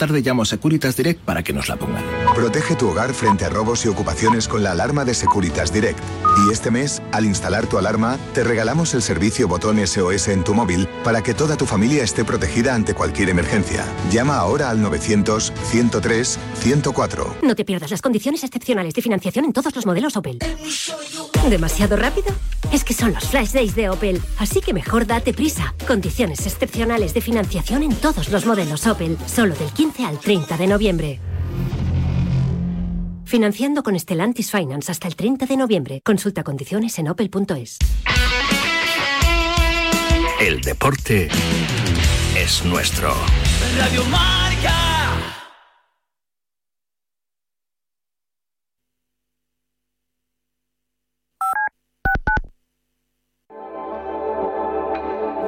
tarde llamo a Securitas Direct para que nos la pongan. Protege tu hogar frente a robos y ocupaciones con la alarma de Securitas Direct. Y este mes, al instalar tu alarma, te regalamos el servicio botón SOS en tu móvil para que toda tu familia esté protegida ante cualquier emergencia. Llama ahora al 900-103-104. No te pierdas las condiciones excepcionales de financiación en todos los modelos Opel. ¿Demasiado rápido? Es que son los flash days de Opel, así que mejor date prisa. Condiciones excepcionales de financiación en todos los modelos Opel, solo del 15 al 30 de noviembre. Financiando con Stellantis Finance hasta el 30 de noviembre. Consulta condiciones en opel.es. El deporte es nuestro. Radio Marca.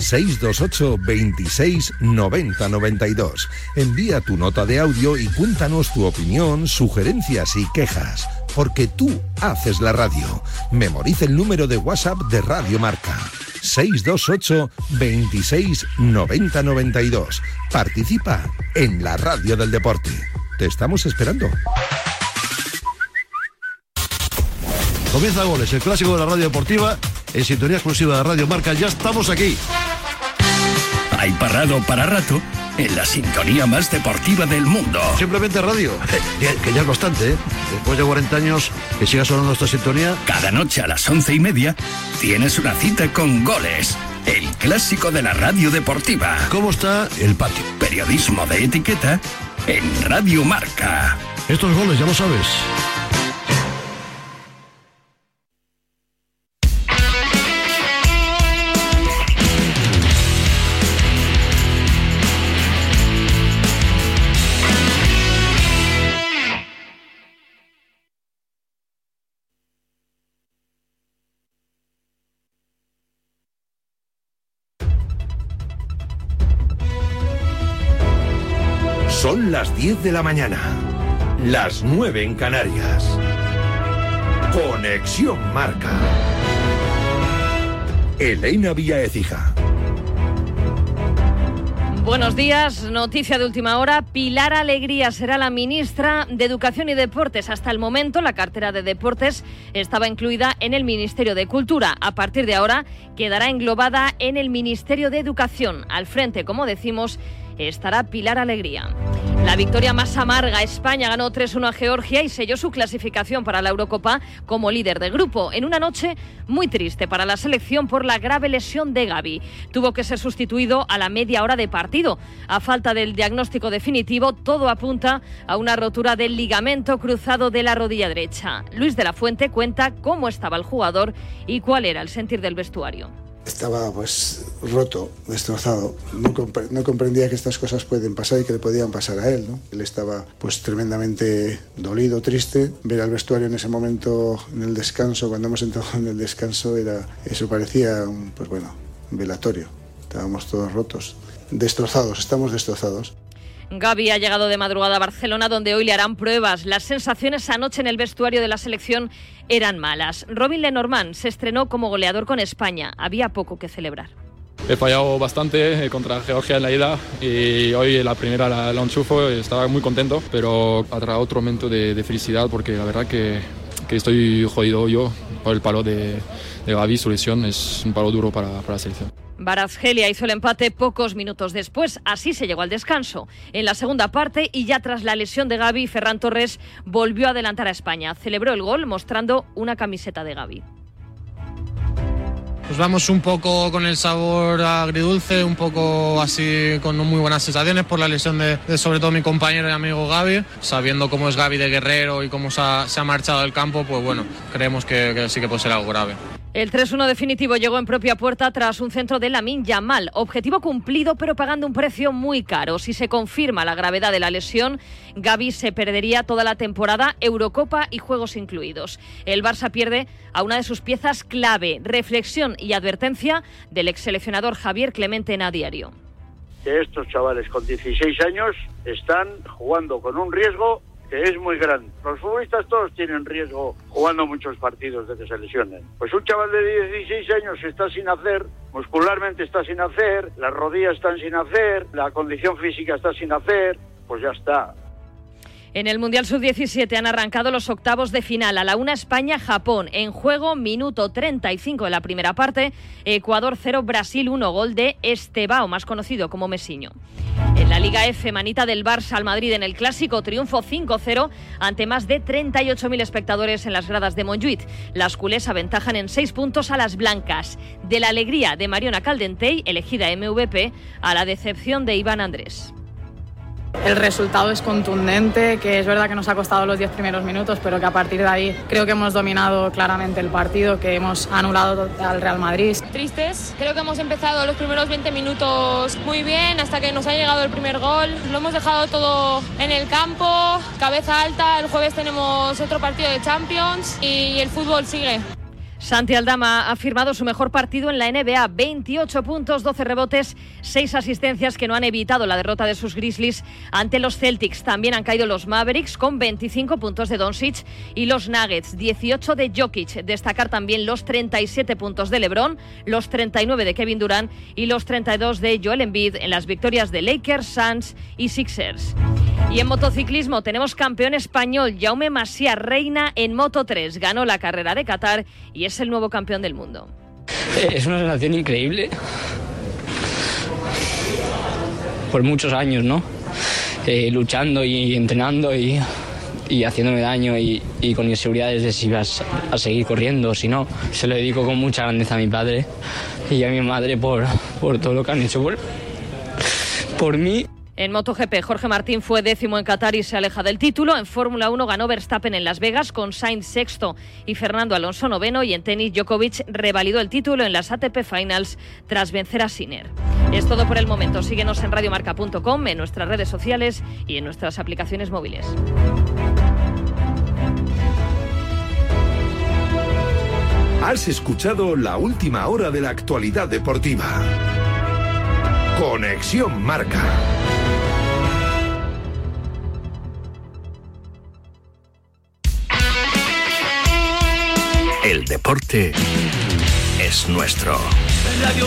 628 26 90 92. Envía tu nota de audio y cuéntanos tu opinión, sugerencias y quejas. Porque tú haces la radio. Memoriza el número de WhatsApp de Radio Marca. 628 26 90 92. Participa en la radio del deporte. Te estamos esperando. Comienza Goles, el clásico de la radio deportiva, en sintonía exclusiva de Radio Marca. Ya estamos aquí. Hay parado para rato en la sintonía más deportiva del mundo. Simplemente radio, que ya es bastante, ¿eh? Después de 40 años, que siga sonando esta sintonía. Cada noche a las once y media tienes una cita con Goles, el clásico de la radio deportiva. ¿Cómo está el patio? Periodismo de etiqueta en Radio Marca. Estos goles, ya lo sabes. 10 de la mañana. Las 9 en Canarias. Conexión Marca. Elena Vía Ecija. Buenos días, noticia de última hora. Pilar Alegría será la ministra de Educación y Deportes. Hasta el momento la cartera de deportes estaba incluida en el Ministerio de Cultura. A partir de ahora quedará englobada en el Ministerio de Educación. Al frente, como decimos, estará Pilar Alegría. La victoria más amarga, España ganó 3-1 a Georgia y selló su clasificación para la Eurocopa como líder de grupo, en una noche muy triste para la selección por la grave lesión de Gaby. Tuvo que ser sustituido a la media hora de partido. A falta del diagnóstico definitivo, todo apunta a una rotura del ligamento cruzado de la rodilla derecha. Luis de la Fuente cuenta cómo estaba el jugador y cuál era el sentir del vestuario estaba pues roto, destrozado. No, no, comprendía que estas cosas pueden pasar y que le podían pasar a él. ¿no? Él estaba pues tremendamente dolido, triste. Ver al vestuario en ese momento, en el descanso, cuando hemos entrado en el descanso, era eso parecía un, pues bueno, un velatorio. Estábamos todos rotos, destrozados, estamos destrozados. Gaby ha llegado de madrugada a Barcelona, donde hoy le harán pruebas. Las sensaciones anoche en el vestuario de la selección eran malas. Robin Lenormand se estrenó como goleador con España. Había poco que celebrar. He fallado bastante eh, contra Georgia en la ida y hoy la primera la, la enchufo. Estaba muy contento, pero atrae otro momento de, felicidad porque la verdad que, que, estoy jodido yo por el palo de, de Gaby. Su lesión es un palo duro para, para la selección. Barazgelia hizo el empate pocos minutos después, así se llegó al descanso. En la segunda parte y ya tras la lesión de Gaby, Ferran Torres volvió a adelantar a España. Celebró el gol mostrando una camiseta de Gaby. Pues vamos un poco con el sabor agridulce, un poco así con muy buenas sensaciones por la lesión de, sobre todo mi compañero y amigo Gaby. Sabiendo cómo es Gaby de guerrero y cómo se ha, marchado del campo, pues bueno, creemos que, que sí que puede ser algo grave. El 3-1 definitivo llegó en propia puerta tras un centro de Lamin Yamal. Objetivo cumplido, pero pagando un precio muy caro. Si se confirma la gravedad de la lesión, Gaby se perdería toda la temporada, Eurocopa y Juegos incluidos. El Barça pierde a una de sus piezas clave. Reflexión y advertencia del ex seleccionador Javier Clemente en a diario. Que estos chavales con 16 años están jugando con un riesgo que es muy grande. Los futbolistas todos tienen riesgo jugando muchos partidos de que se lesionen. Pues un chaval de 16 años está sin hacer, muscularmente está sin hacer, las rodillas están sin hacer, la condición física está sin hacer, pues ya está. En el Mundial Sub-17 han arrancado los octavos de final. A la una España-Japón. En juego, minuto 35 de la primera parte. Ecuador 0, Brasil 1. Gol de Estebao, más conocido como Mesiño. En la Liga F, manita del Barça al Madrid en el clásico, triunfo 5-0 ante más de 38.000 espectadores en las gradas de Montjuic. Las culés aventajan en seis puntos a las blancas. De la alegría de Mariona Caldentey, elegida MVP, a la decepción de Iván Andrés. El resultado es contundente, que es verdad que nos ha costado los 10 primeros minutos, pero que a partir de ahí creo que hemos dominado claramente el partido, que hemos anulado al Real Madrid. Tristes, creo que hemos empezado los primeros 20 minutos muy bien hasta que nos ha llegado el primer gol. Lo hemos dejado todo en el campo, cabeza alta, el jueves tenemos otro partido de Champions y el fútbol sigue. Santi Aldama ha firmado su mejor partido en la NBA. 28 puntos, 12 rebotes, 6 asistencias que no han evitado la derrota de sus Grizzlies ante los Celtics. También han caído los Mavericks con 25 puntos de Doncic y los Nuggets, 18 de Jokic. Destacar también los 37 puntos de LeBron, los 39 de Kevin Durant y los 32 de Joel Embiid en las victorias de Lakers, Suns y Sixers. Y en motociclismo tenemos campeón español Jaume Masia Reina en Moto 3. Ganó la carrera de Qatar y es el nuevo campeón del mundo. Eh, es una sensación increíble. Por muchos años, ¿no? Eh, luchando y entrenando y, y haciéndome daño y, y, con inseguridades de si vas a seguir corriendo o si no. Se lo dedico con mucha grandeza a mi padre y a mi madre por, por todo lo que han hecho por, por mí. En MotoGP, Jorge Martín fue décimo en Qatar y se aleja del título. En Fórmula 1 ganó Verstappen en Las Vegas con Sainz sexto y Fernando Alonso noveno. Y en tenis, Djokovic revalidó el título en las ATP Finals tras vencer a Sinner. Es todo por el momento. Síguenos en radiomarca.com, en nuestras redes sociales y en nuestras aplicaciones móviles. Has escuchado la última hora de la actualidad deportiva. Conexión Marca. Deporte es nuestro. Radio.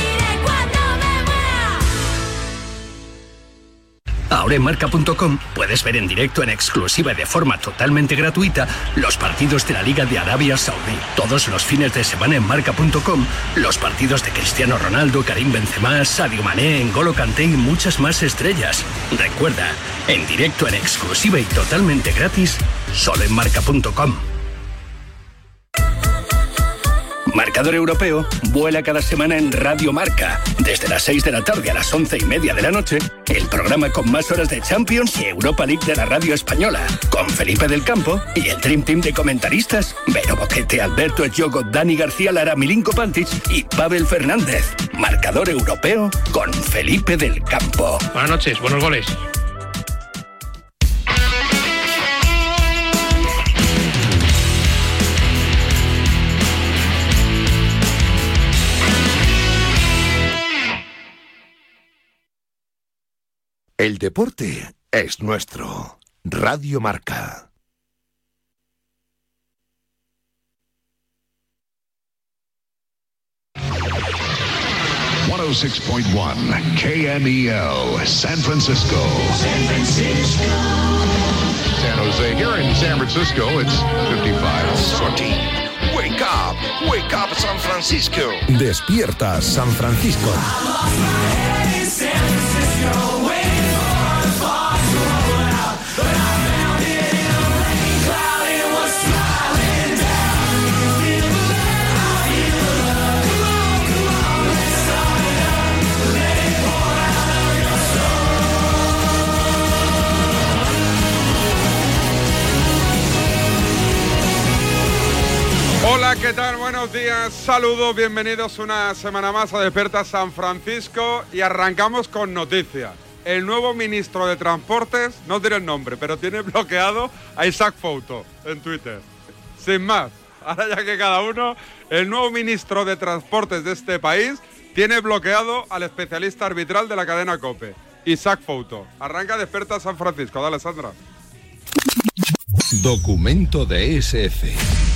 Ahora en marca.com puedes ver en directo en exclusiva y de forma totalmente gratuita los partidos de la Liga de Arabia Saudí. Todos los fines de semana en marca.com los partidos de Cristiano Ronaldo, Karim Benzema, Sadio Mané, N'Golo Kanté y muchas más estrellas. Recuerda, en directo en exclusiva y totalmente gratis, solo en marca.com. Marcador Europeo vuela cada semana en Radio Marca, desde las 6 de la tarde a las 11 y media de la noche, el programa con más horas de Champions y Europa League de la radio española, con Felipe del Campo y el Dream Team de comentaristas, Vero Boquete, Alberto Echogo, Dani García Lara, Milinko Pantic y Pavel Fernández. Marcador europeo con Felipe del Campo. Buenas noches, buenos goles. El deporte es nuestro. Radio Marca. KMEL, San Francisco. San Francisco. San Jose. Here in San Francisco, it's 55. 14. Wake up, wake up San Francisco. Despierta San Francisco. Hola, ¿qué tal? Buenos días, saludos, bienvenidos una semana más a Despierta San Francisco y arrancamos con noticias. El nuevo ministro de Transportes, no diré el nombre, pero tiene bloqueado a Isaac Fouto en Twitter. Sin más, ahora ya que cada uno, el nuevo ministro de Transportes de este país tiene bloqueado al especialista arbitral de la cadena COPE, Isaac Fouto. Arranca Despierta San Francisco, dale Sandra. Documento de SF.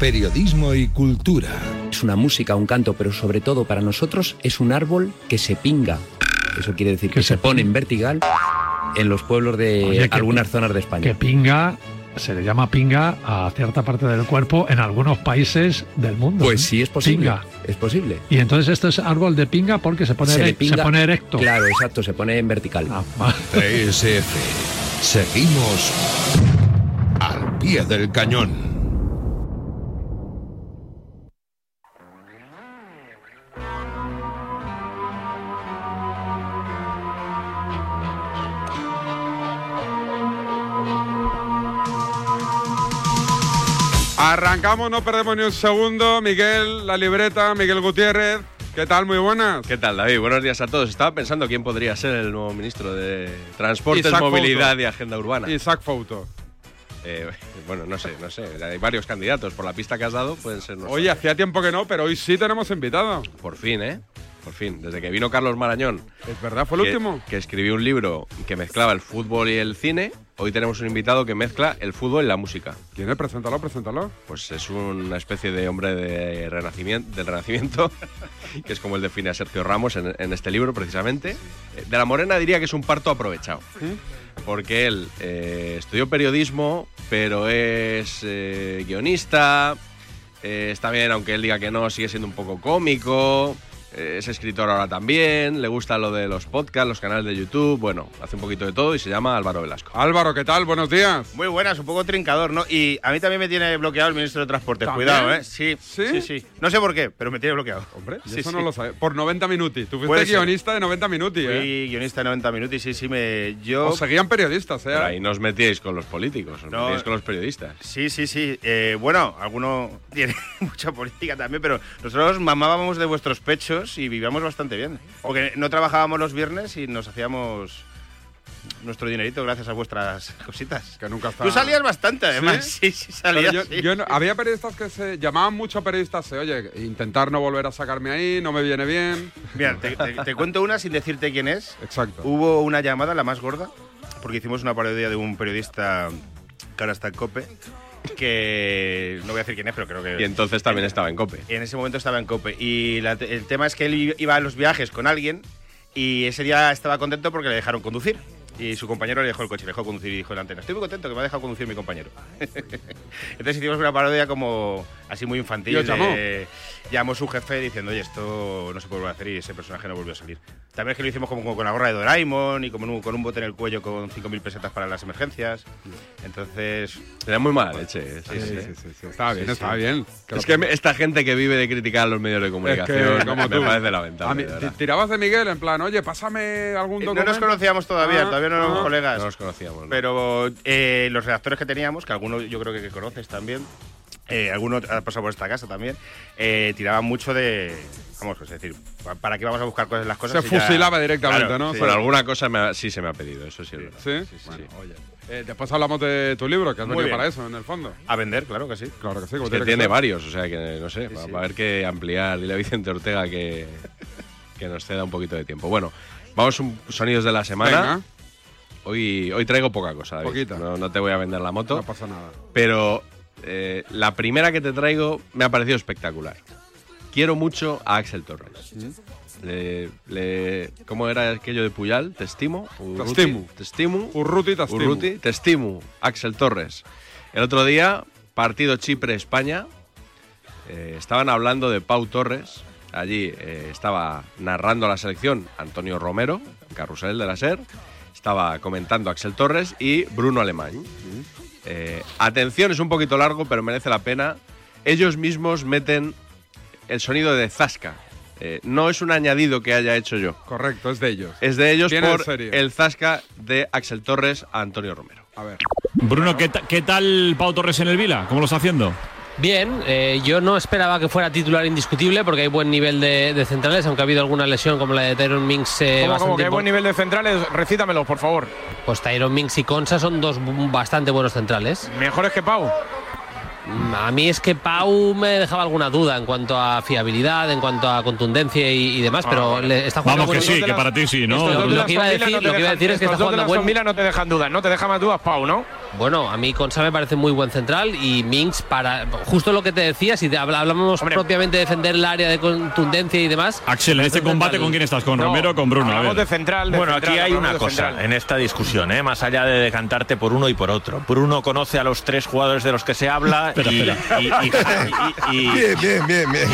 Periodismo y cultura. Es una música, un canto, pero sobre todo para nosotros es un árbol que se pinga. Eso quiere decir que, se pone en vertical en los pueblos de Oye, algunas zonas de España. Que pinga, se le llama pinga a cierta parte del cuerpo en algunos países del mundo. Pues ¿eh? sí, es posible. Pinga. Es posible. Y entonces esto es árbol de pinga porque se pone, se, pinga, se pone erecto. Claro, exacto, se pone en vertical. TSF. Seguimos al pie del cañón. Arrancamos, no perdemos ni un segundo. Miguel, la libreta, Miguel Gutiérrez. ¿Qué tal? Muy buenas. ¿Qué tal, David? Buenos días a todos. Estaba pensando quién podría ser el nuevo ministro de Transportes, Isaac Movilidad Fouto. y Agenda Urbana. Isaac Fouto. Eh, bueno, no sé, no sé. Hay varios candidatos. Por la pista que has dado, pueden ser nosotros. Oye, hacía tiempo que no, pero hoy sí tenemos invitado. Por fin, ¿eh? Por fin. Desde que vino Carlos Marañón. Es verdad, fue el que- último. Que escribió un libro que mezclaba el fútbol y el cine. Hoy tenemos un invitado que mezcla el fútbol y la música. ¿Quién es? Preséntalo, preséntalo. Pues es una especie de hombre de renacimiento, del renacimiento, que es como él define a Sergio Ramos en, en este libro precisamente. Eh, De la Morena diría que es un parto aprovechado. Porque él eh, estudió periodismo, pero es eh, guionista. eh, está bien, aunque él diga que no, sigue siendo un poco cómico. Eh, es escritor ahora también. Le gusta lo de los podcasts, los canales de YouTube. Bueno, hace un poquito de todo y se llama Álvaro Velasco. Álvaro, ¿qué tal? Buenos días. Muy buenas, un poco trincador, ¿no? Y a mí también me tiene bloqueado el ministro de Transportes. ¿También? Cuidado, ¿eh? Sí, sí, sí, No sé por qué, pero me tiene bloqueado. Hombre, Sí, eso sí. no lo sabes. Por 90 minutos. Tú fuiste guionista de 90 minutos, ¿eh? Fui guionista de 90 minutos sí, sí, me. Yo. Os seguían periodistas, ¿eh? Pero ahí no os metíais con los políticos, os No. metíais con los periodistas. Sí, sí, sí. Eh, bueno, alguno tiene mucha política también, pero nosotros mamábamos de vuestros pechos y vivíamos bastante bien. Porque no trabajábamos los viernes y nos hacíamos nuestro dinerito gracias a vuestras cositas. Que nunca Tú salías bastante, además. Sí, sí, salías. Pero yo- sí. yo no- había periodistas que se llamaban mucho a periodistas, eh, oye, intentar no volver a sacarme ahí, no me viene bien. Mira, te, te- te cuento una sin decirte quién es. Exacto. Hubo una llamada, la más gorda, porque hicimos una parodia de un periodista que ahora está en COPE, que no voy a decir quién es, pero creo que... Y entonces también estaba en COPE. En ese momento estaba en COPE. Y la- el tema es que él iba a los viajes con alguien y ese día estaba contento porque le dejaron conducir. y su compañero le dejó el coche, le dejó conducir y dijo en la antena, estoy muy contento que me ha dejado conducir mi compañero. Entonces hicimos una parodia como así muy infantil. ¿Y os llamó? de- llamó su jefe diciendo, oye, esto no se puede volver a hacer y ese personaje no volvió a salir. También es que lo hicimos como, como con la gorra de Doraemon y como un- con un bote en el cuello con 5.000 pesetas para las emergencias. Entonces... Era muy mala leche. Sí, Sí, sí, sí, sí, sí, estaba bien, estaba bien. Que Es que me- esta gente que vive de criticar a los medios de Es comunicación que, como me tú. parece A lamentable. mí, de tirabas de Miguel en plan, oye, pásame algún No documento. nos conocíamos todavía, Ah, todavía no éramos ah. colegas. No nos conocíamos. ¿no? Pero eh, los redactores que teníamos, que algunos yo creo que, que conoces también, eh, algunos ha pasado por esta casa también, eh, tiraban mucho de. Vamos, es decir, ¿pa- ¿para qué vamos a buscar cosas las cosas? Se si ya- fusilaba directamente, Claro, ¿no? sí. Bueno, alguna cosa me ha- sí se me ha pedido, eso sí es verdad. ¿Sí? bueno, oye. Eh, después hablamos de tu libro, que has Muy venido bien. para eso, en el fondo. A vender, claro que sí. Claro que sí. Es que tiene varios, o sea que no sé, va, va a haber que ampliar. Dile a Vicente Ortega que, que nos ceda un poquito de tiempo. Bueno, vamos un sonidos de la semana. Venga. Hoy, hoy traigo poca cosa, David. Poquita. No, no te voy a vender la moto. No pasa nada. Pero eh, la primera que te traigo me ha parecido espectacular. Quiero mucho a Axel Torres. Le, le- ¿Cómo era aquello de Puyal? ¿Te estimo? Urruti. Te estimo. ¿Te estimo? Urruti, te estimo. Urruti, te estimo. Axel Torres. El otro día, partido Chipre-España. eh, estaban hablando de Pau Torres. Allí eh, estaba narrando la selección Antonio Romero, carrusel de la SER. Estaba comentando Axel Torres y Bruno Alemán. Eh, atención, es un poquito largo, pero merece la pena. Ellos mismos meten el sonido de Zasca. Eh, no es un añadido que haya hecho yo. Correcto, es de ellos. Es de ellos por el Zasca de Axel Torres a Antonio Romero. A ver. Bruno, ¿qué, qué tal Pau Torres en el Vila? ¿Cómo lo está haciendo? Bien, eh, yo no esperaba que fuera titular indiscutible porque hay buen nivel de, de centrales, aunque ha habido alguna lesión como la de Tyron Minks. eh, ¿Cómo, bastante cómo? Que hay buen nivel de centrales? Recítamelos, por favor. Pues Tyron Minks y Consa son dos bastante buenos centrales. ¿Mejores que Pau? Mm, A mí es que Pau me dejaba alguna duda en cuanto a fiabilidad, en cuanto a contundencia y, y demás, pero le está jugando Vamos que sí, que para ti sí, ¿no? De Lo que iba a decir- no lo que iba a decir es que está de jugando buen- Villa no te dejan dudas, no te deja más dudas Pau, ¿no? Bueno, a mí Consa me parece muy buen central y Minks para justo lo que te decía, si te habla- hablamos propiamente de defender el área de contundencia y demás. Axel, en este combate, ¿con quién estás? ¿Con Romero o con Bruno? A ver. central. bueno, aquí hay una cosa en esta discusión, ¿eh? más allá de decantarte por uno y por otro. Bruno conoce a los tres jugadores de los que se habla Espera, y, espera. y- y- y- y- Bien, bien, bien, bien.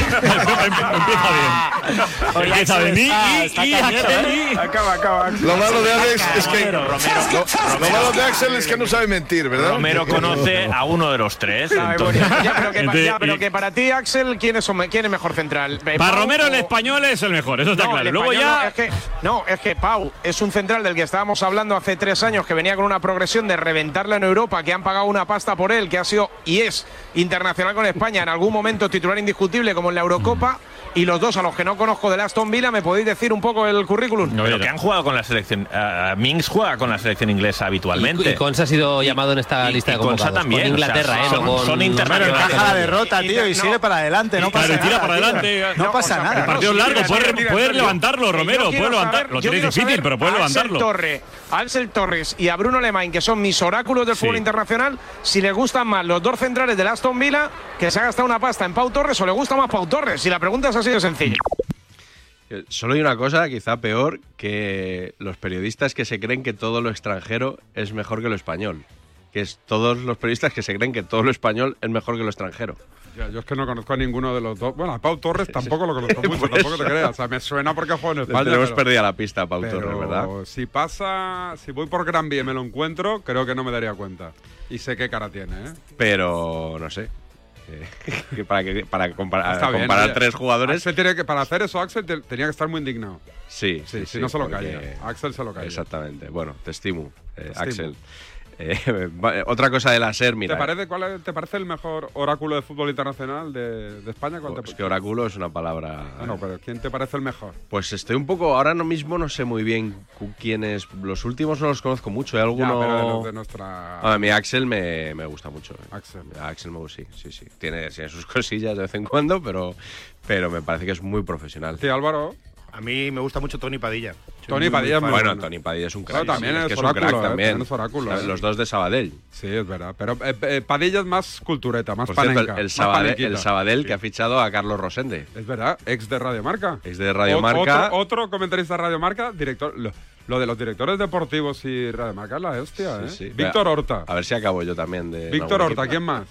Empieza bien. Ah, y, cañero, Axel, ¿eh? Acaba, acaba. Lo malo de Alex es que. Romero, Romero, Lo, lo malo de Axel es que no sabe mentir, ¿verdad? Romero conoce a uno de los tres. Ya, pero que, para ti, Axel, ¿quién es, quién es mejor central? Eh, Para Romero el español es el mejor, eso está No, claro. Luego ya... no, es que, no, es que Pau es un central del que estábamos hablando hace tres años que venía con una progresión de reventarla en Europa, que han pagado una pasta por él, que ha sido y es internacional con España, en algún momento titular indiscutible como en la Eurocopa. Y los dos a los que no conozco del Aston Villa, ¿me podéis decir un poco el currículum? Pero que han jugado con la selección. ah, Minks juega con la selección inglesa habitualmente. Y, y Consa ha sido llamado en esta Y- lista y de Consa convocados. también, con o sea, Inglaterra, ¿eh? son- no son internacionales. no, Encaja la derrota, tío, y sigue para adelante, no pasa nada. para adelante. No pasa o sea, nada. El partido largo, tira, puedes tira, tira, puedes tira. levantarlo, Romero, puedes levantarlo. Lo tienes difícil, pero puedes levantarlo. Torre, a Axel Torres y a Bruno Alemán, que son mis oráculos del Sí. fútbol internacional, si les gustan más los dos centrales del Aston Villa, que se ha gastado una pasta en Pau Torres, o le gusta más Pau Torres. Si la pregunta es así de sencilla. Eh, Solo hay una cosa, quizá peor, que los periodistas que se creen que todo lo extranjero es mejor que lo español. Que es todos los periodistas que se creen que todo lo español es mejor que lo extranjero. Ya, yo es que no conozco a ninguno de los dos. Bueno, a Pau Torres tampoco lo conozco mucho, Por tampoco te creas. O sea, me suena porque juego en Le España. tenemos pero- perdida la pista a Pau pero Torres, ¿verdad? Si pasa, si voy por Gran Vía y me lo encuentro, creo que no me daría cuenta. Y sé qué cara tiene, ¿eh? Pero no sé. Que para que, para compara- Está bien, comparar oye. tres jugadores. Axel tiene que, para hacer eso, Axel te- tenía que estar muy indignado. Sí, Sí, sí, si no se lo porque- calla. Axel se lo calla. Exactamente. Bueno, te estimo, eh, Te estimo. Axel. Eh, otra cosa de la SER, mira. ¿Te parece, cuál es- ¿Te parece el mejor oráculo de fútbol internacional de, de España? ¿Cuál te- Es que oráculo es una palabra. Ah, no, pero ¿quién te parece el mejor? Pues estoy un poco, ahora no mismo no sé muy bien cu- quiénes. Los últimos no los conozco mucho. ¿Hay alguno? Ya, pero de los de nuestra- Ah, a mí Axel me, me gusta mucho. eh. Axel. Axel me gusta, sí, sí, sí. Tiene, tiene sus cosillas de vez en cuando, pero, pero me parece que es muy profesional. Sí, Álvaro. A mí me gusta mucho Tony Padilla. Tony Padilla es muy Bueno. Tony Padilla es un crack. también sí, es que es un oráculo, crack eh, también. también es oráculo, eh. Los dos de Sabadell. Sí, es verdad. Pero eh, eh, Padilla es más cultureta, más Por cierto, panenca. el, Sabadell, panenquita. el Sabadell que ha fichado a Carlos Rosende. Es verdad, ex de Radio Marca. Ex de Radio Marca. Otro, otro comentarista de Radio Marca, director. Lo, Lo de los directores deportivos y Radio Marca es la hostia, ¿eh? Sí, sí. Víctor Horta. A ver si acabo yo también de. Víctor Horta. ¿quién más?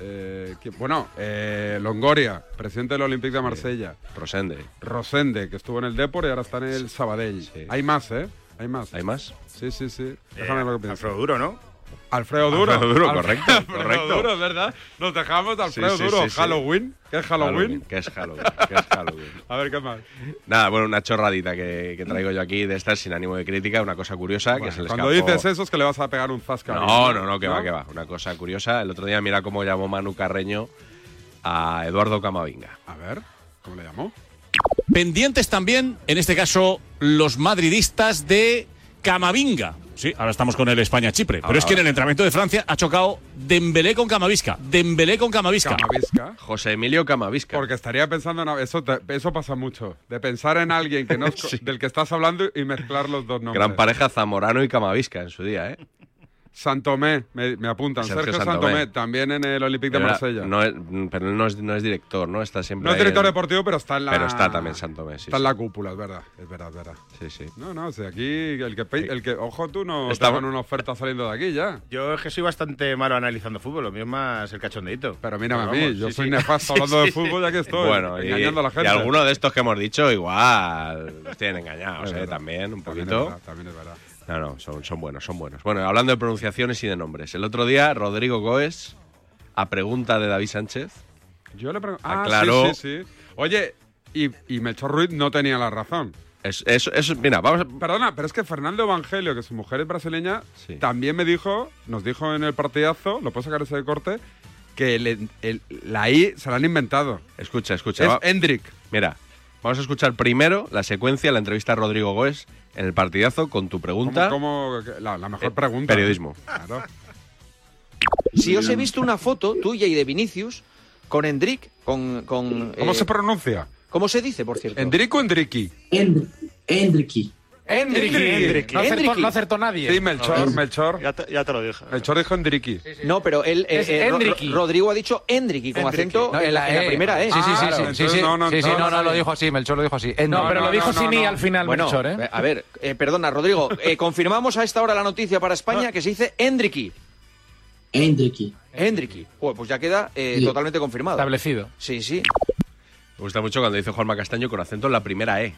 Eh, ¿quién- bueno, eh, Longoria, presidente del Olympique de Marsella. Rosende. Rosende, que estuvo en el Depor y ahora está en el Sabadell. Hay más, ¿eh? Hay más. ¿Hay más? Sí, sí, sí. Déjame lo que pienso. Alfredo Duro, ¿no? Alfredo Duro. Alfredo Duro, Alfredo- correcto, Alfredo correcto. Duro, es verdad. Nos dejamos de Alfredo sí, Duro. sí, sí. Halloween. ¿Qué es Halloween? ¿Qué es Halloween? ¿Qué es Halloween? A ver, ¿qué más? Nada, bueno, una chorradita que, que traigo yo aquí de estas sin ánimo de crítica, una cosa curiosa que se le Cuando escapó- dices eso es que le vas a pegar un zasca. No, no, no, que va, que va. Una cosa curiosa. El otro día mira cómo llamó Manu Carreño a Eduardo Camavinga. A ver, ¿cómo le llamó? Pendientes también, en este caso, los madridistas de Camavinga. Sí, ahora estamos con el España-Chipre. Pero es que en el entrenamiento de Francia ha chocado Dembélé con Camavisca. Dembélé con Camavisca. Camavisca. José Emilio Camavisca. Porque estaría pensando en eso, te- eso pasa mucho, de pensar en alguien que no es del que estás hablando y mezclar los dos nombres. Gran pareja Zamorano y Camavisca en su día, ¿eh? Santomé, me, me apuntan. Sergio Sergio, Santomé. Santomé. también en el Olympique de Marsella. No es, pero él no es, no es director, ¿no? Está siempre. No es director en- deportivo, pero está en la. Pero está también Santomé, sí. está en sí. la cúpula, es verdad. Es verdad, es verdad. Sí, sí. No, no, o sea, aquí el que, el que ojo tú no te hagan una oferta saliendo de aquí ya. Yo es que soy bastante malo analizando fútbol, lo mío es más el cachondeito. Pero mírame Pero a mí, vamos, yo sí, soy sí. nefasto Sí, hablando de fútbol, ya que estoy Bueno, y, engañando a la y gente. alguno de estos que hemos dicho, igual los tienen engañados, ¿eh? También, un También es poquito. verdad, también es verdad. No, no, son, son buenos, son buenos. Bueno, hablando de pronunciaciones y de nombres. El otro día, Rodrigo Goes, a pregunta de David Sánchez, Yo le pregunto. Ah, Aclaró- sí, sí, sí. Oye, y, y Melchor Ruiz no tenía la razón. es, es- es- mira, vamos a- Perdona, pero es que Fernando Evangelio, que su mujer es brasileña, Sí. también me dijo, nos dijo en el partidazo, lo puedo sacar ese de corte, que el- el- la I se la han inventado. Escucha, escucha. Es Hendrik. Mira, vamos a escuchar primero la secuencia, la entrevista a Rodrigo Goes en el partidazo con tu pregunta. ¿Cómo- cómo- la, la mejor Eh, pregunta. periodismo. Claro. Si os he visto una foto tuya y de Vinicius con Hendrik, con... con ¿Cómo eh, se pronuncia? ¿Cómo se dice, por cierto? ¿Hendrik o Hendriki? Hendriki. Hendriki. Hendriki. No acertó- no nadie. Sí, Melchor, Melchor. Ya te, ya te lo dije. Melchor dijo Hendriki. No, pero él, eh, eh, Ro- Rodrigo ha dicho Hendriki, con acento No, en, la, en la primera E. Sí, sí, sí, Ah, sí, sí, sí, sí, sí, no, no, lo dijo así, Melchor lo dijo así. No, pero lo dijo sin I al final, Bueno, Melchor, ¿eh? A ver, eh, perdona, Rodrigo. eh, confirmamos a esta hora la noticia para España que se dice. Hendriki. Hendriki. Joder, pues ya queda eh, Sí. totalmente confirmado. Establecido. Sí, sí. Me gusta mucho cuando dice Juanma Castaño con acento en la primera E.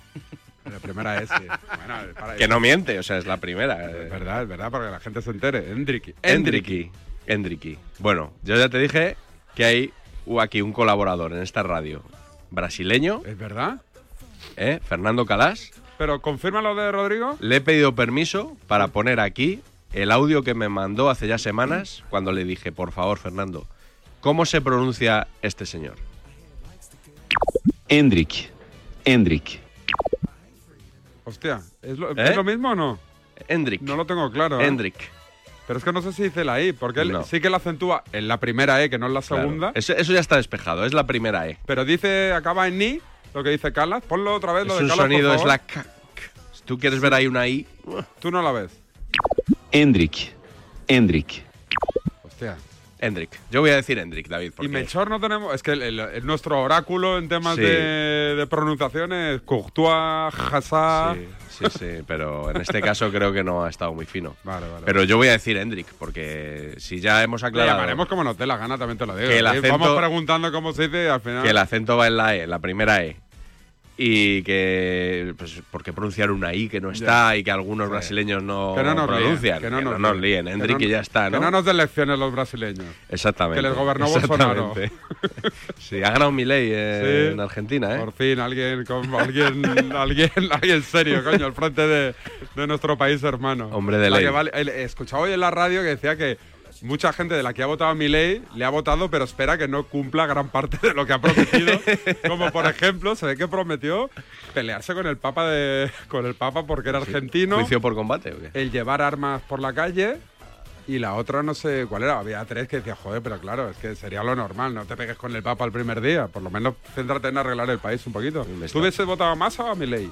La primera es. sí. Bueno, para- Que no miente, o sea, es la primera. Es verdad, es verdad, para que la gente se entere. Hendriki. Hendriki. Hendriki. Bueno, yo ya te dije que hay aquí un colaborador en esta radio brasileño, ¿Es verdad? ¿eh? Fernando Calas. Pero confirma lo de Rodrigo. Le he pedido permiso para poner aquí el audio que me mandó hace ya semanas cuando le dije, por favor, Fernando, ¿cómo se pronuncia este señor? Hendrik. Hendrik. Hostia, ¿es lo, ¿Eh? ¿es lo mismo o no? Hendrik. No lo tengo claro. ¿eh? Hendrik. Pero es que no sé si dice la I, porque él No. sí que la acentúa en la primera E, que no en la Claro. segunda. Eso, eso ya está despejado, es la primera E. Pero dice, acaba en ni, lo que dice Calas. Ponlo otra vez, lo Es de un Calas, sonido, por es favor. la K. Si tú quieres ver ahí una I, Tú no la ves. Hendrik. Hendrik. Hostia. Hendrik. Yo voy a decir Hendrik, David. Porque Y Melchor no tenemos. Es que el- el- el- nuestro oráculo en temas Sí. de, de pronunciación es Courtois, Hazard. Sí, sí, sí, pero en este caso creo que no ha estado muy fino. Vale, vale. Pero yo voy a decir Hendrik, porque si ya hemos Le aclarado llamaremos como nos dé la gana, también te lo digo. Que el acento- Vamos preguntando cómo se dice y al final. que el acento va en la E, en la primera E. Y que, pues, ¿por qué pronunciar una I que no está y que algunos brasileños no, que no nos pronuncian? líen. Que no nos, líen. Que Hendrik no- y ya está, ¿no? Que no nos den lecciones los brasileños. Exactamente. Que les gobernó Bolsonaro. Sí, ha ganado Milei eh, Sí. en Argentina, ¿eh? Por fin, alguien, con, alguien, alguien, alguien serio, coño, al frente de, de nuestro país hermano. Hombre de ley. vale- escuchado hoy en la radio que decía que mucha gente de la que ha votado a mi ley le ha votado, pero espera que no cumpla gran parte de lo que ha prometido. Como por ejemplo, se ve que prometió pelearse con el Papa de, con el Papa porque era argentino. ¿Juicio por combate o qué? El llevar armas por la calle. Y la otra no sé cuál era. Había tres que decía, joder, pero claro, es que sería lo normal. No te pegues con el Papa el primer día. Por lo menos céntrate en arreglar el país un poquito. ¿Tú hubieses votado a Massa o a Milei?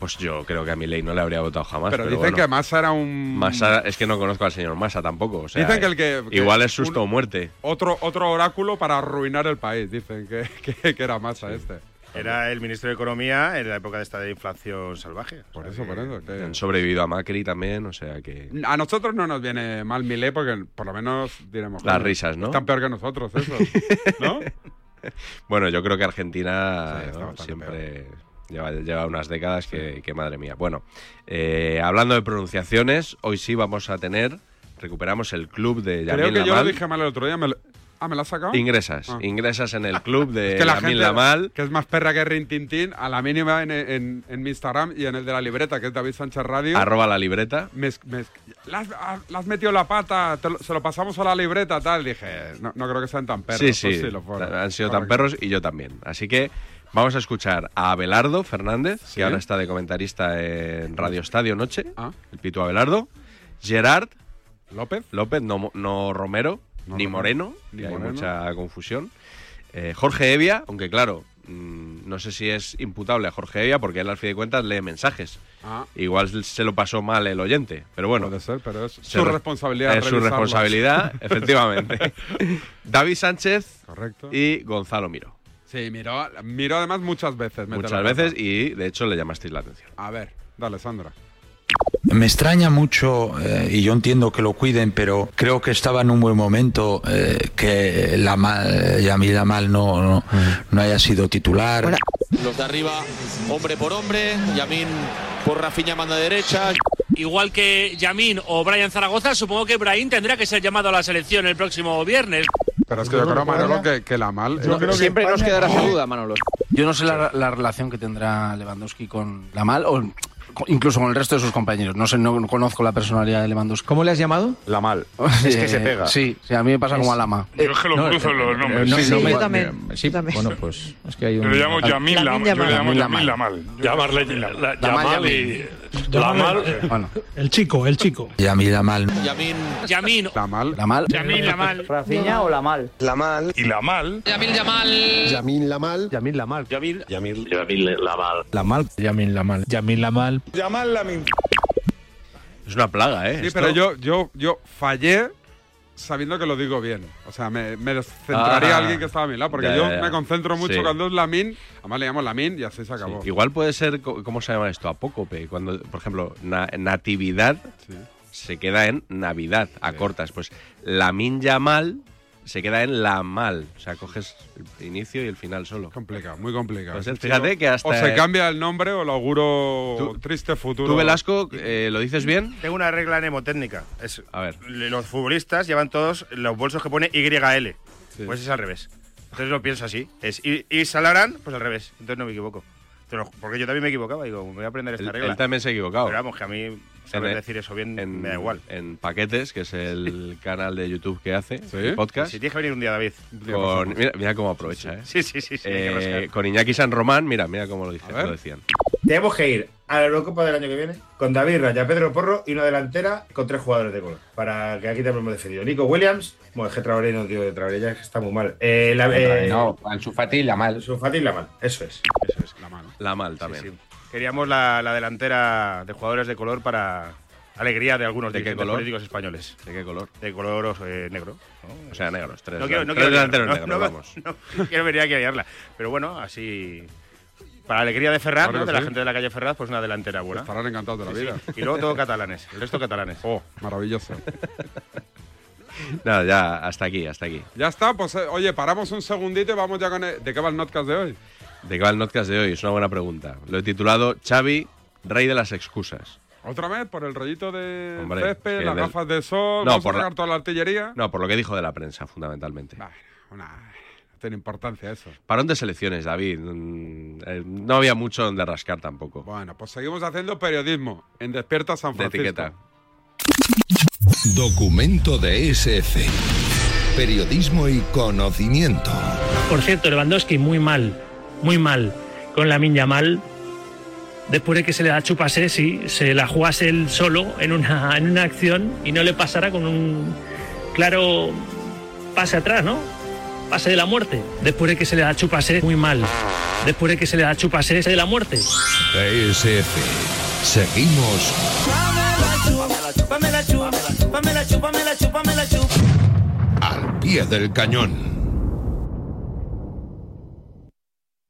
Pues yo creo que a Milei no le habría votado jamás. Pero, Pero, dicen bueno. que Massa era un. Massa es que no conozco al señor Massa tampoco. o sea, Dicen que el que- que igual es susto un- o muerte. Otro, otro oráculo para arruinar el país. Dicen que, que, que era Massa este. Era el ministro de Economía en la época de esta de inflación salvaje. Por eso, por eso. que- Han sobrevivido a Macri también, o sea que. A nosotros no nos viene mal Milei porque por lo menos diremos... Las risas, ¿no? Están peor que nosotros, eso. ¿No? Bueno, yo creo que Argentina siempre lleva, lleva unas décadas que, que madre mía. Bueno, eh, hablando de pronunciaciones, hoy sí vamos a tener, recuperamos el club de Creo Yamin que yo lo dije mal el otro día. me lo- Ah, ¿me lo has sacado? Ingresas, Ah. ingresas en el club de Es que la gente, Lamal. que es más perra que Rintintín, a la mínima en, en, en mi Instagram y en el de la libreta, que es David Sánchez Radio. Arroba la libreta. me me ¿Le has, metido la pata? lo- se lo pasamos a la libreta, tal. Dije, no, no creo que sean tan perros. Sí, Pues sí, lo han sido tan perros y yo también. Así que vamos a escuchar a Abelardo Fernández, Sí. que ahora está de comentarista en Radio Estadio Noche, Ah. el Pito Abelardo, Gerard López. López, no, no Romero, No ni Moreno, ni que hay mucha confusión. Eh, Jorge Evia, aunque claro, mm, no sé si es imputable a Jorge Evia porque él al fin de cuentas lee mensajes. Ah. Igual se lo pasó mal el oyente, pero bueno. Puede ser, pero es su re- responsabilidad. Es su responsabilidad, efectivamente. David Sánchez Correcto. y Gonzalo Miro. Sí, miró, miró además muchas veces. Muchas veces y de hecho le llamasteis la atención. A ver, dale, Sandra. Me extraña mucho, eh, y yo entiendo que lo cuiden, pero creo que estaba en un buen momento eh, que la mal, Yamil Lamal no, no, no haya sido titular. Los de arriba, hombre por hombre. Yamin por Rafinha, manda derecha. Igual que Yamin o Brian Zaragoza, supongo que Brahim tendrá que ser llamado a la selección el próximo viernes. Pero es que yo creo, Manolo, que, que la mal. Yo creo que Siempre nos quedará esa duda, Manolo. Yo no sé la, la relación que tendrá Lewandowski con Lamal o con- incluso con el resto de sus compañeros. No sé, no conozco la personalidad de Lewandowski. ¿Cómo le has llamado? La mal. Es que se pega. Sí, sí, a mí me pasa como a Lama. Yo es que lo cruzo los nombres. no, Sí, no sí, me- yo también. Sí, Bueno, pues es que hay Yo un... le llamo Yamil Lamal. Yo le llamo Yamil Lamal. Lamal. Llamarle la- Yamal y. Lamal. Bueno, El chico, el chico. Yamil Lamal. Yamin. Yamin. La mal. Lamal. Yamin Lamal. ¿Rafiña o la mal? La mal. Y la mal. Yamin Yamal. Yamin la mal. Yamin Lamal. Yamin. Yamin. Lamal. Yamin Lamal. Yamin Lamal. Yamal la min. Es una plaga, ¿eh? Sí, pero yo, yo, yo fallé sabiendo que lo digo bien. O sea, me, me descentraría Ah. alguien que estaba a mi lado, porque Ya, yo ya, me concentro mucho Sí. cuando es Lamin. Además le llamo Lamin y así se acabó. Sí, Igual puede ser, ¿cómo se llama esto? Apócope. Cuando, por ejemplo, na- natividad Sí. se queda en Navidad, a cortas. Pues la min mal se queda en la mal. O sea, coges el inicio y el final solo. Complicado, muy complicado. Pues fíjate que hasta- O se cambia el nombre o lo auguro Tú- triste futuro. ¿Tú, Velasco, eh, lo dices bien? Tengo una regla mnemotécnica. Es, A ver. los futbolistas llevan todos los bolsos que pone YL. Sí. Pues es al revés. Entonces lo pienso así. Es y, y Salarán, pues al revés. Entonces no me equivoco. Porque yo también me equivocaba. Digo, me voy a aprender esta Él, regla. él también se ha equivocado. Pero vamos, que a mí saber En- decir eso bien en, me da igual. En Paquetes, que es el canal de YouTube que hace, el podcast. Si tienes que venir un día, David. Con, mira, mira cómo aprovecha, ¿eh? Sí, sí, sí. Eh, con Iñaki San Román, mira, mira cómo lo, lo decían. Tenemos que ir a la Eurocopa del año que viene con David Raya, Pedro Porro y una delantera con tres jugadores de color. Para que aquí te hemos defendido. Nico Williams, bueno, es que Traoré no, tío, de Traoré ya está muy mal. Eh, la, eh, no, Ansu Fati la mal. Ansu Fati y la mal, eso es. Eso es. La mal. La mal también. Sí, sí. Queríamos la, la delantera de jugadores de color para alegría de algunos ¿De qué color? políticos españoles. ¿De qué color? De color eh, negro. O sea, negros, tres, No quiero, no tres quiero delanteros no, negros, no, vamos. no quiero venir aquí a liarla. Pero bueno, así. Para alegría de Ferraz, Claro ¿no? de la sí. gente de la calle Ferraz, pues una delantera buena. Estarán encantados de la Sí, vida. sí. Y luego todo catalanes, el resto catalanes. Oh, maravilloso. Nada, ya, hasta aquí, hasta aquí. ya está, pues eh, oye, paramos un segundito y vamos ya con. el- ¿De qué va el notcast de hoy? ¿De qué va el podcast de hoy? Es una buena pregunta. Lo he titulado Xavi, rey de las excusas. ¿Otra vez? ¿Por el rollito de Hombre, césped, es que las del- gafas de sol? No, ¿Vamos por a la- sacar toda la artillería? No, por lo que dijo de la prensa, fundamentalmente. Una, no tiene importancia eso. Parón de selecciones, David. Mm, eh, No había mucho donde rascar tampoco. Bueno, pues seguimos haciendo periodismo en Despierta San De Francisco. etiqueta. Documento de SF. Periodismo y conocimiento. Por cierto, Lewandowski muy mal, muy mal con la minya mal. Después de que se le da chupase, sí, se la jugase él solo en una, en una acción y no le pasara con un claro pase atrás, ¿no? Pase de la muerte. Después de que se le da chupase, muy mal. Después de que se le da chupase de la muerte. ESF. Seguimos al pie del cañón.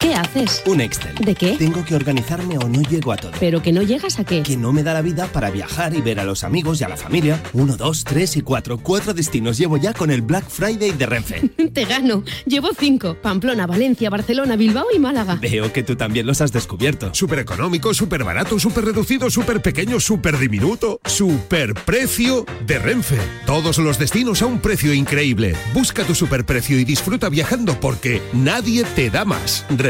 ¿Qué ¿Qué haces? Un Excel. ¿De qué? Tengo que organizarme o no llego a todo. ¿Pero que no llegas a qué? Que no me da la vida para viajar y ver a los amigos y a la familia. Uno, dos, tres y cuatro. Cuatro destinos llevo ya con el Black Friday de Renfe. Te gano. Llevo cinco. Pamplona, Valencia, Barcelona, Bilbao y Málaga. Veo que tú también los has descubierto. Súper económico, súper barato, súper reducido, súper pequeño, súper diminuto. Super precio de Renfe. Todos los destinos a un precio increíble. Busca tu superprecio y disfruta viajando porque nadie te da más. Renfe,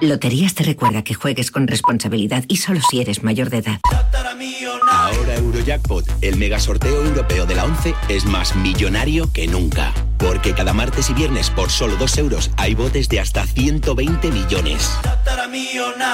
Loterías te recuerda que juegues con responsabilidad y solo si eres mayor de edad. Ahora Eurojackpot, el mega sorteo europeo de la 11, es más millonario que nunca. Porque cada martes y viernes por solo 2 euros hay botes de hasta 120 millones.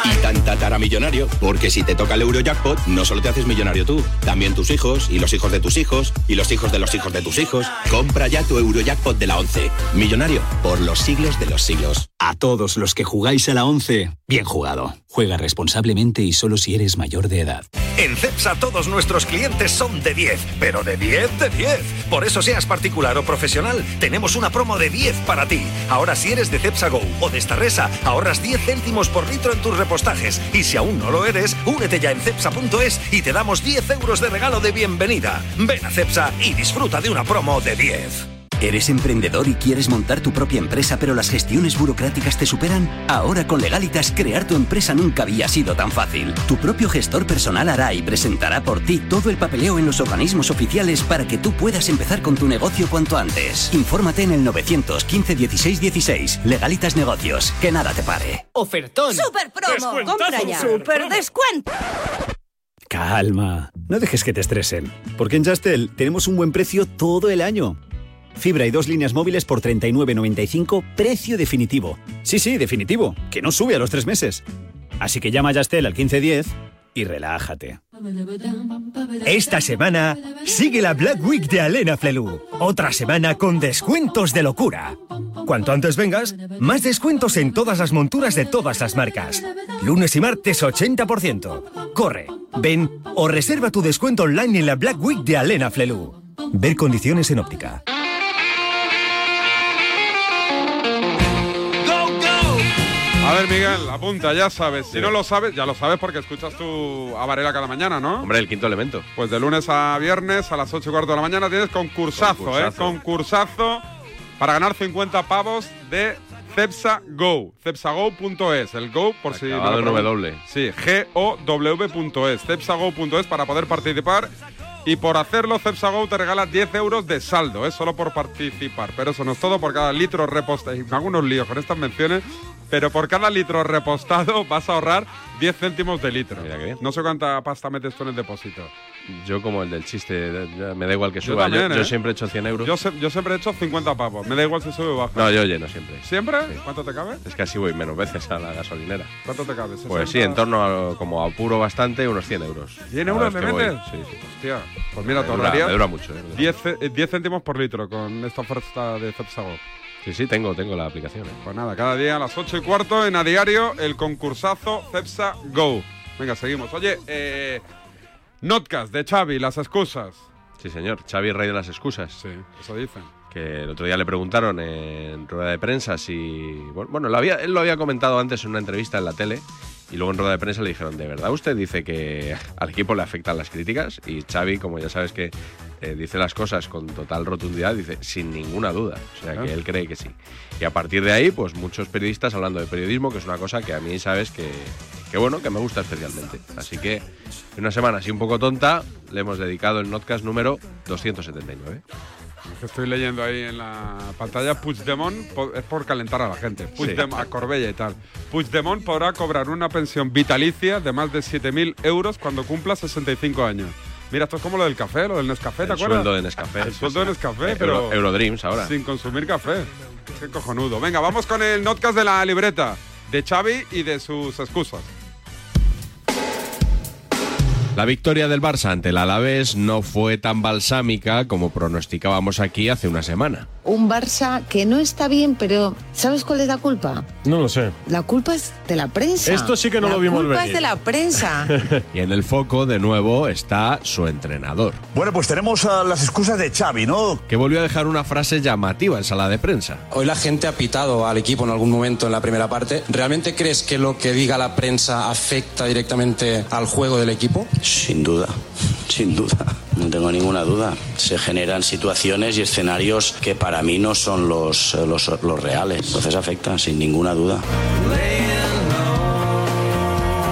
Y tan tataramillonario, porque si te toca el Eurojackpot, no solo te haces millonario tú, también tus hijos, y los hijos de tus hijos, y los hijos de los hijos de tus hijos. Compra ya tu Eurojackpot de la 11. Millonario por los siglos de los siglos. A todos los que jugáis a la 11, bien jugado. Juega responsablemente y solo si eres mayor de edad. En CEPSA todos nuestros clientes son de 10, pero de 10 de 10. Por eso seas particular o profesional, tenemos una promo de 10 para ti. Ahora si eres de CEPSA Go o de Starresa, ahorras 10 céntimos por litro en tus repostajes. Y si aún no lo eres, únete ya en cepsa.es y te damos 10 euros de regalo de bienvenida. Ven a CEPSA y disfruta de una promo de 10. ¿Eres emprendedor y quieres montar tu propia empresa pero las gestiones burocráticas te superan? Ahora con Legalitas crear tu empresa nunca había sido tan fácil. Tu propio gestor personal hará y presentará por ti todo el papeleo en los organismos oficiales para que tú puedas empezar con tu negocio cuanto antes. Infórmate en el 915 16 16. Legalitas Negocios. Que nada te pare. Ofertón. Super promo. Compra ya. Super descuento. Calma, no dejes que te estresen, porque en Justel tenemos un buen precio todo el año. Fibra y dos líneas móviles por 39.95, precio definitivo. Sí, sí, definitivo, que no sube a los tres meses. Así que llama a Yastel al 1510 y relájate. Esta semana sigue la Black Week de Alena Flelu. Otra semana con descuentos de locura. Cuanto antes vengas, más descuentos en todas las monturas de todas las marcas. Lunes y martes 80%. Corre, ven o reserva tu descuento online en la Black Week de Alena Flelu. Ver condiciones en óptica. Ver, Miguel, apunta, ya sabes. Si no lo sabes, ya lo sabes porque escuchas tu a Varela cada mañana, ¿no? Hombre, el quinto elemento. Pues de lunes a viernes a las 8 y cuarto de la mañana tienes concursazo, Concursazo. ¿eh? Concursazo para ganar 50 pavos de Cepsa Go. Cepsago.es. El Go, por si. Acabado en pregunto. W. Sí, G-O-W.es. Cepsago.es para poder participar. Y por hacerlo, Cepsago te regala 10 euros de saldo, ¿eh? solo por participar. Pero eso no es todo, por cada litro repostado. Y me hago unos líos con estas menciones, pero por cada litro repostado vas a ahorrar 10 céntimos de litro. No sé cuánta pasta metes tú en el depósito. Yo como el del chiste, me da igual que suba. Yo, también, yo ¿eh? siempre he hecho 100 euros. Yo, se- yo siempre he hecho 50 pavos. Me da igual si sube o baja. No, yo lleno siempre. ¿Siempre? ¿Cuánto te cabe? Es que así voy menos veces a la gasolinera. ¿Cuánto te cabe? Pues sí, 60? en torno a, como apuro bastante, unos 100 euros. ¿100 Cada euros voy. metes? Sí, sí. Hostia, pues mira, Me te dura- me dura mucho, eh, me dura 10, ce- eh, 10 céntimos por litro con esta oferta de Cepsago. Sí, sí, tengo, tengo la aplicación. eh. Pues nada, cada día a las 8 y cuarto en a diario el concursazo Cepsa Go. Venga, seguimos. Oye, eh, Notcast de Xavi, las excusas. Sí, señor. Xavi, rey de las excusas. Sí, eso dicen. Que el otro día le preguntaron en rueda de prensa si. Bueno, bueno, lo había, él lo había comentado antes en una entrevista en la tele. Y luego en rueda de prensa le dijeron, ¿de verdad usted dice que al equipo le afectan las críticas? Y Xavi, como ya sabes que eh, dice las cosas con total rotundidad, dice, sin ninguna duda. O sea, que Ah. él cree que sí. Y a partir de ahí, pues muchos periodistas hablando de periodismo, que es una cosa que a mí sabes que, que bueno, que me gusta especialmente. Así que en una semana así un poco tonta, le hemos dedicado el notcast número 279. Que estoy leyendo ahí en la pantalla Puigdemont es por calentar a la gente. Puigdemont, a Corbella y tal. Puigdemont podrá cobrar una pensión vitalicia de más de 7.000 euros cuando cumpla 65 años. Mira, esto es como lo del café, lo del Nescafé, ¿te El acuerdas? sueldo de Nescafé. El sueldo de Nescafé, Eh, pero Euro- Eurodreams ahora. sin consumir café. Qué cojonudo. Venga, vamos con el notcast de la libreta de Xavi y de sus excusas. La victoria del Barça ante el Alavés no fue tan balsámica como pronosticábamos aquí hace una semana. Un Barça que no está bien, pero ¿sabes cuál es la culpa? No lo sé. La culpa es de la prensa. Esto sí que no La lo vimos culpa venir. es de la prensa. Y en el foco, de nuevo, está su entrenador. Bueno, pues tenemos ah, las excusas de Xavi, ¿no? Que volvió a dejar una frase llamativa en sala de prensa. Hoy la gente ha pitado al equipo en algún momento en la primera parte. ¿Realmente crees que lo que diga la prensa afecta directamente al juego del equipo? Sin duda, sin duda. No tengo ninguna duda. Se generan situaciones y escenarios que para mí no son los, los, los reales. Entonces afecta, sin ninguna duda.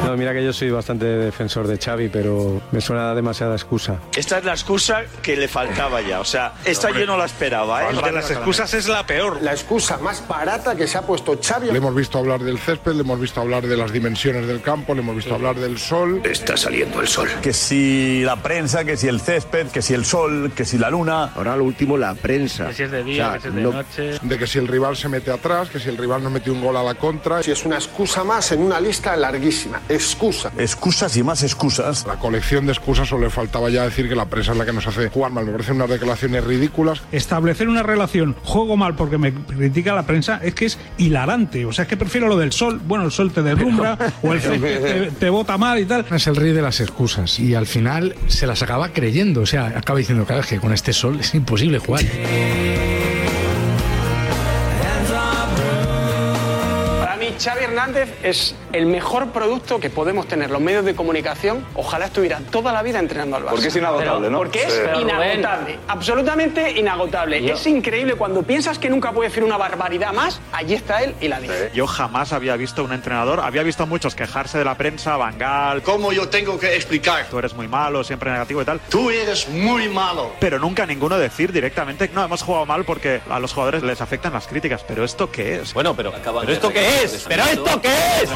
No, mira que yo soy bastante defensor de Xavi, pero me suena demasiada excusa. Esta es la excusa que le faltaba ya. O sea, esta yo no la esperaba. ¿eh? De las excusas es la peor. La excusa más barata que se ha puesto Xavi. Le hemos visto hablar del césped, le hemos visto hablar de las dimensiones del campo, le hemos visto hablar del sol. Está saliendo el sol. Que si la prensa, que si el césped, que si el sol, que si la luna. Ahora lo último, la prensa. Que si es de día, que si es de noche. De que si el rival se mete atrás, que si el rival no mete un gol a la contra. Si es una excusa más en una lista larguísima. Excusa. Excusas y más excusas. La colección de excusas solo le faltaba ya decir que la prensa es la que nos hace jugar mal. Me parecen unas declaraciones ridículas. Establecer una relación juego mal porque me critica la prensa es que es hilarante. O sea, es que prefiero lo del sol. Bueno, el sol te derrumbra o el césped te, te bota mal y tal. Es el rey de las excusas y al final se las acaba creyendo. O sea, acaba diciendo, claro, es que con este sol es imposible jugar. Xavi Hernández es el mejor producto que podemos tener los medios de comunicación. Ojalá estuviera toda la vida entrenando al Barça. Porque es inagotable, Pero- ¿no? Porque es Sí. Pero, Rubén. inagotable. Absolutamente inagotable. Yo- Es increíble. Cuando piensas que nunca puede decir una barbaridad más, allí está él y la dice. Yo jamás había visto un entrenador, había visto a muchos quejarse de la prensa, Bangal. ¿Cómo yo tengo que explicar? Tú eres muy malo, siempre negativo y tal. Tú eres muy malo. Pero nunca ninguno decir directamente, no, hemos jugado mal porque a los jugadores les afectan las críticas. ¿Pero esto qué es? Bueno, pero, ¿pero esto qué es? ¿Pero esto qué es?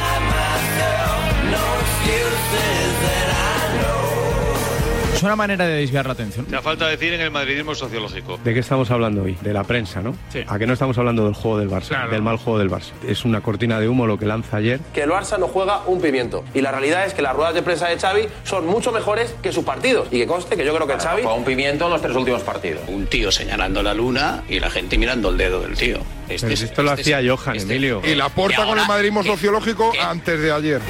Es una manera de desviar la atención. Te falta decir en el madridismo sociológico. ¿De qué estamos hablando hoy? De la prensa, ¿no? Sí. ¿A qué no estamos hablando del juego del Barça? Claro. Del mal juego del Barça. Es una cortina de humo lo que lanza ayer. Que el Barça no juega un pimiento. Y la realidad es que las ruedas de prensa de Xavi son mucho mejores que sus partidos. Y que conste que yo creo que Xavi... un pimiento en los tres últimos partidos. Un tío señalando la luna y la gente mirando el dedo del tío. Este Pero esto lo este hacía es- Johan, este- Emilio. Y la porta Y con el ahora, madridismo ¿qué? sociológico antes de ayer.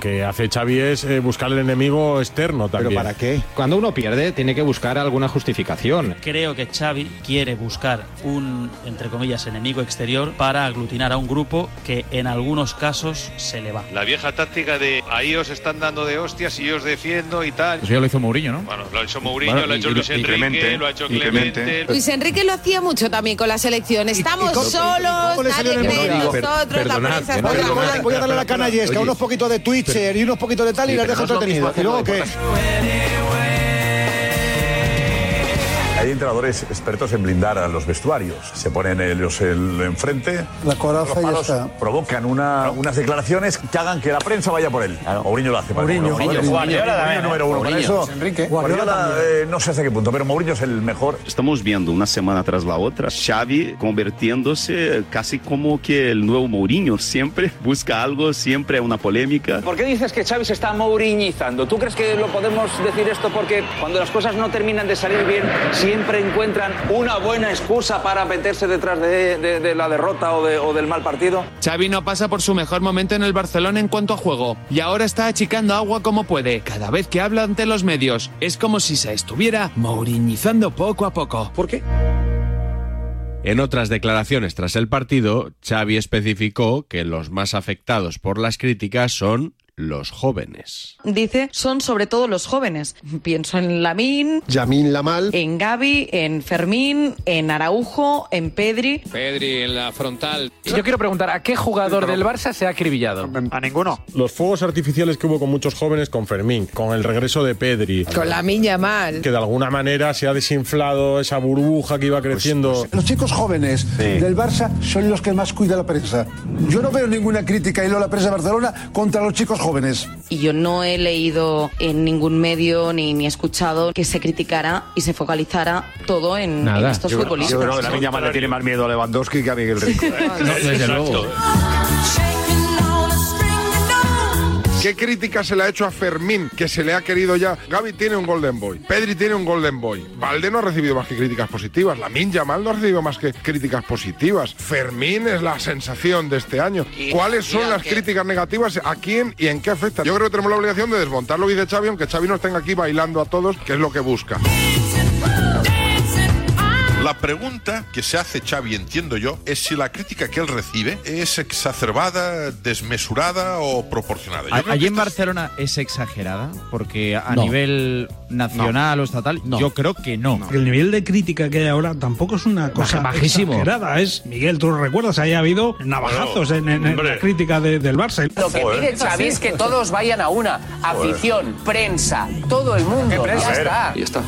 Lo que hace Xavi es eh, buscar el enemigo externo también. ¿Pero para qué? Cuando uno pierde, tiene que buscar alguna justificación. Creo que Xavi quiere buscar un, entre comillas, enemigo exterior para aglutinar a un grupo que en algunos casos se le va. La vieja táctica de ahí os están dando de hostias y yo os defiendo y tal. Eso ya lo hizo Mourinho, ¿no? Bueno, lo ha hecho Mourinho, Bueno, lo ha y- hecho y- Luis y Enrique, Clemente, lo ha hecho y Clemente. Clemente. Luis Enrique lo hacía mucho también con la selección. Estamos cómo- solos, cómo le nadie cree nosotros, la prensa voy, a- mal. voy a darle la canallesca, unos poquitos de Twitcher y unos poquitos de tal y pero dejo entretenidas. ¿Y luego qué? Hay entrenadores expertos en blindar a los vestuarios. Se ponen ellos el enfrente. La coraza los ya está. provocan una- unas declaraciones que hagan que la prensa vaya por él. Mourinho lo hace. Mourinho, número uno. Para eso, Enrique. Guardiola, eh, no sé hasta qué punto, pero Mourinho es el mejor. Estamos viendo una semana tras la otra Xavi convirtiéndose casi como que el nuevo Mourinho siempre busca algo, siempre hay una polémica. ¿Por qué dices que Xavi se está mouriñizando? ¿Tú crees que lo podemos decir esto porque cuando las cosas no terminan de salir bien, siempre encuentran una buena excusa para meterse detrás de, de- de la derrota o, de- o del mal partido? Xavi no pasa por su mejor momento en el Barcelona en cuanto a juego y ahora está achicando agua como puede. Cada vez que habla ante los medios es como si se estuviera mouriñizando poco a poco. ¿Por qué? En otras declaraciones tras el partido, Xavi especificó que los más afectados por las críticas son los jóvenes. Dice, son sobre todo los jóvenes. Pienso en Lamín, Yamín Lamal. en Gaby, en Fermín, en Araujo, en Pedri. Pedri en la frontal. Yo quiero preguntar, ¿a qué jugador del Barça se ha acribillado? A ninguno. Los fuegos artificiales que hubo con muchos jóvenes, con Fermín, con el regreso de Pedri. Con la miña mal. Que de alguna manera se ha desinflado esa burbuja que iba creciendo. Los chicos jóvenes del Barça son los que más cuida la prensa. Yo no veo ninguna crítica y la prensa de Barcelona contra los chicos jóvenes. Jóvenes Y yo no he leído en ningún medio ni, ni escuchado que se criticara y se focalizara todo en, en estos Yo futbolistas. Yo creo que la niña le tiene más miedo a Lewandowski que a Miguel Rico. desde luego. ¿Qué crítica se le ha hecho a Fermín, que se le ha querido ya? Gaby tiene un Golden Boy, Pedri tiene un Golden Boy, Valde no ha recibido más que críticas positivas, Lamin Yamal no ha recibido más que críticas positivas, Fermín es la sensación de este año. Y- ¿Cuáles son las que- críticas negativas? ¿A quién y en qué afectan? Yo creo que tenemos la obligación de desmontar lo que dice Xavi, aunque Xavi nos tenga aquí bailando a todos, que es lo que busca. La pregunta que se hace Xavi, entiendo yo, es si la crítica que él recibe es exacerbada, desmesurada o proporcionada. Yo Allí en Barcelona es exagerada, porque a No. nivel nacional o estatal, yo creo que no. El nivel de crítica que hay ahora tampoco es una cosa bajísimo. exagerada. Es, Miguel, tú lo recuerdas, ahí ha habido navajazos en, en- en la crítica de- del Barça. Lo que pide Xavi es que todos vayan a una. Afición, prensa, todo el mundo. Ya está. Ya está.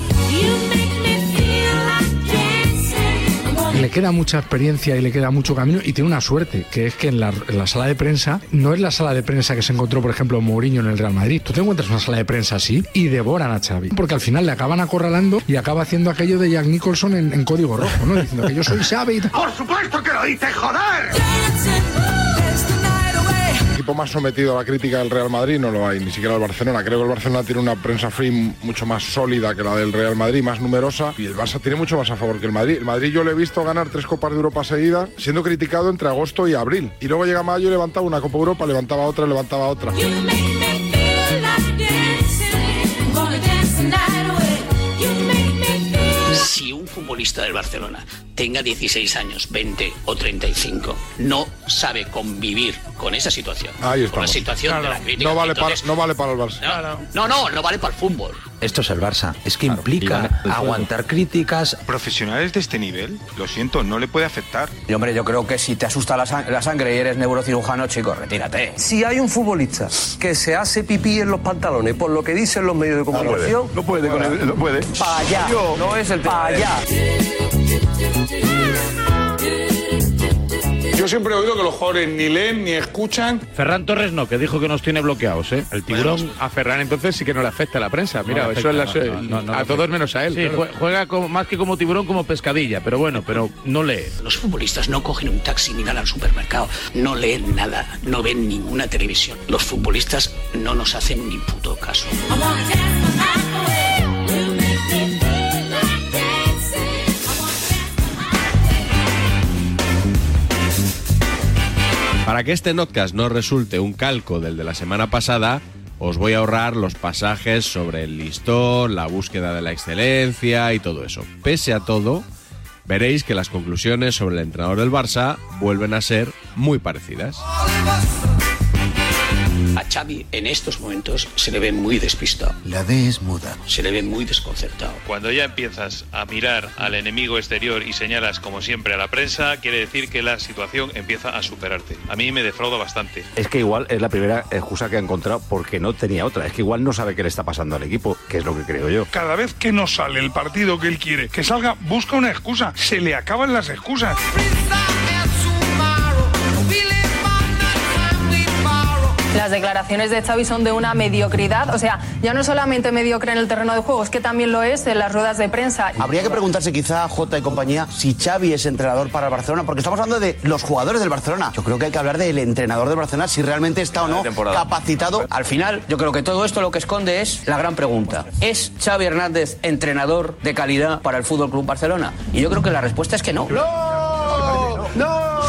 Le queda mucha experiencia y le queda mucho camino y tiene una suerte, que es que en la, en la sala de prensa no es la sala de prensa que se encontró, por ejemplo, Mourinho en el Real Madrid. Tú te encuentras una sala de prensa así y devoran a Xavi, porque al final le acaban acorralando y acaba haciendo aquello de Jack Nicholson en, en código rojo, ¿no? Diciendo que yo soy Xavi. ¡Por supuesto que lo dice, joder! Equipo más sometido a la crítica del Real Madrid no lo hay, ni siquiera el Barcelona. Creo que el Barcelona tiene una prensa free mucho más sólida que la del Real Madrid, más numerosa, y el Barça tiene mucho más a favor que el Madrid. El Madrid yo le he visto ganar tres Copas de Europa seguidas, siendo criticado entre agosto y abril. Y luego llega mayo y levantaba una Copa Europa, levantaba otra, levantaba otra. Si un futbolista del Barcelona tenga 16 años, 20 o 35, no sabe convivir con esa situación, Ahí con la situación de la crítica, No vale, entonces- para, no vale para el Barça. no, no, no vale para el fútbol. Esto es el Barça. Es que implica aguantar críticas. Profesionales de este nivel, lo siento, no le puede afectar. Y hombre, yo creo que si te asusta la, sang- la sangre y eres neurocirujano, chico, retírate. Si hay un futbolista que se hace pipí en los pantalones por lo que dicen los medios de comunicación, No puede, con él, no puede. Pa' allá. No es el pa' allá. Yo siempre he oído que los jugadores ni leen ni escuchan. Ferran Torres no, que dijo que nos tiene bloqueados, ¿eh? El tiburón a Ferran entonces sí que no le afecta a la prensa. Mira, No eso es la- afecta, no, no, no le a todos afecta. menos a él. Sí, juega como- más que como tiburón, como pescadilla, pero bueno, pero no lee. Los futbolistas no cogen un taxi ni van al supermercado, no leen nada, no ven ninguna televisión. Los futbolistas no nos hacen ni puto caso. Para que este notcast no resulte un calco del de la semana pasada, os voy a ahorrar los pasajes sobre el listón, la búsqueda de la excelencia y todo eso. Pese a todo, veréis que las conclusiones sobre el entrenador del Barça vuelven a ser muy parecidas. A Xavi en estos momentos se le ve muy despistado. La D es muda. Se le ve muy desconcertado. Cuando ya empiezas a mirar al enemigo exterior y señalas como siempre a la prensa, quiere decir que la situación empieza a superarte. A mí me defrauda bastante. Es que igual es la primera excusa que ha encontrado porque no tenía otra. Es que igual no sabe qué le está pasando al equipo, que es lo que creo yo. Cada vez que no sale el partido que él quiere que salga, busca una excusa. Se le acaban las excusas. Las declaraciones de Xavi son de una mediocridad, o sea, ya no solamente mediocre en el terreno de juego, es que también lo es en las ruedas de prensa. Habría que preguntarse quizá a Jota y compañía si Xavi es entrenador para el Barcelona, porque estamos hablando de los jugadores del Barcelona. Yo creo que hay que hablar del entrenador del Barcelona, si realmente está o no capacitado. Al final, yo creo que todo esto lo que esconde es la gran pregunta. ¿Es Xavi Hernández entrenador de calidad para el Fútbol Club Barcelona? Y yo creo que la respuesta es que no. ¡No!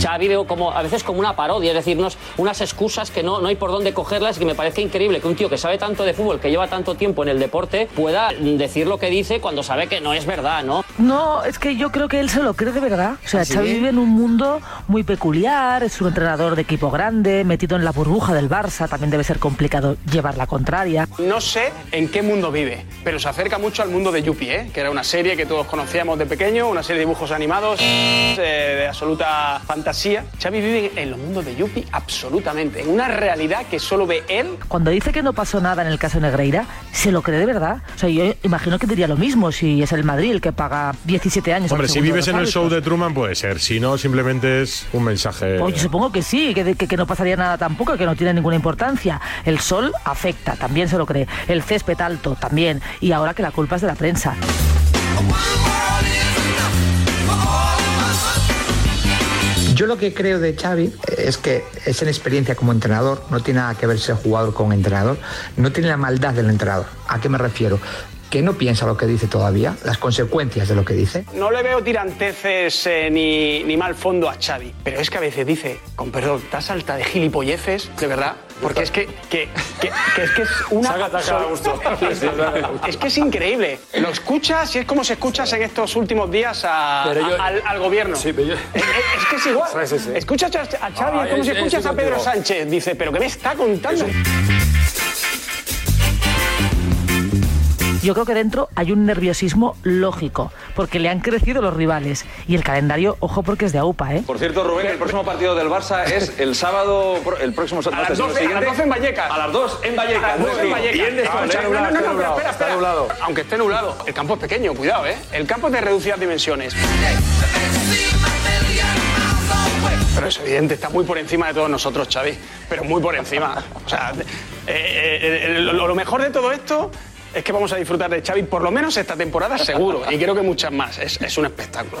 Xavi veo como a veces como una parodia, es decirnos unas excusas que no, no hay por dónde cogerlas y que me parece increíble que un tío que sabe tanto de fútbol, que lleva tanto tiempo en el deporte, pueda decir lo que dice cuando sabe que no es verdad, ¿no? No, es que yo creo que él se lo cree de verdad. O sea, ¿Ah, sí? Xavi vive en un mundo muy peculiar, es un entrenador de equipo grande, metido en la burbuja del Barça, también debe ser complicado llevar la contraria. No sé en qué mundo vive, pero se acerca mucho al mundo de Yuppie, ¿eh? que era una serie que todos conocíamos de pequeño, una serie de dibujos animados eh, de absoluta fantasía fantasía. Xavi vive en los mundos de Yupi absolutamente, en una realidad que solo ve él. Cuando dice que no pasó nada en el caso Negreira, ¿se lo cree de verdad? O sea, yo imagino que diría lo mismo si es el Madrid el que paga 17 años. Hombre, si vives en el show de Truman puede ser, si no, simplemente es un mensaje. Pues yo supongo que sí, que, que- que no pasaría nada tampoco, que no tiene ninguna importancia. El sol afecta, también se lo cree. El césped alto, también. Y ahora que la culpa es de la prensa. Yo lo que creo de Xavi es que es en experiencia como entrenador, no tiene nada que ver ser jugador con entrenador, no tiene la maldad del entrenador. ¿A qué me refiero? Que no piensa lo que dice todavía, las consecuencias de lo que dice. No le veo tiranteces eh, ni, ni mal fondo a Xavi, pero es que a veces dice, con perdón, estás alta de gilipolleces, de verdad, porque es que, que, que- que es que es una... Saca. Es que es increíble. Lo escuchas y es como se escuchas en estos últimos días a- Pero yo- a- al, al gobierno. Sí, pero yo- Es, es que es igual. Sí, sí, sí. Escuchas a, a Xavi, Ah, es como es- si es- escuchas a Pedro contigo. Sánchez. Dice, ¿pero qué me está contando? Yo creo que dentro hay un nerviosismo lógico, porque le han crecido los rivales. Y el calendario, ojo porque es de AUPA, ¿eh? Por cierto, Rubén, el próximo partido del Barça es el sábado, el próximo sábado. A las 12, a las 12 en Vallecas. A las 2 en Vallecas. A las 12 en Vallecas. Bien de No, no, no, pero nublado, espera, está espera. nublado. Aunque esté nublado, el campo es pequeño, cuidado, ¿eh? El campo es de reducidas dimensiones. Pero es evidente, está muy por encima de todos nosotros, Xavi. Pero muy por encima. O sea, eh, eh, eh, lo, lo mejor de todo esto es que vamos a disfrutar de Xavi por lo menos esta temporada seguro. Y creo que muchas más. Es, es un espectáculo.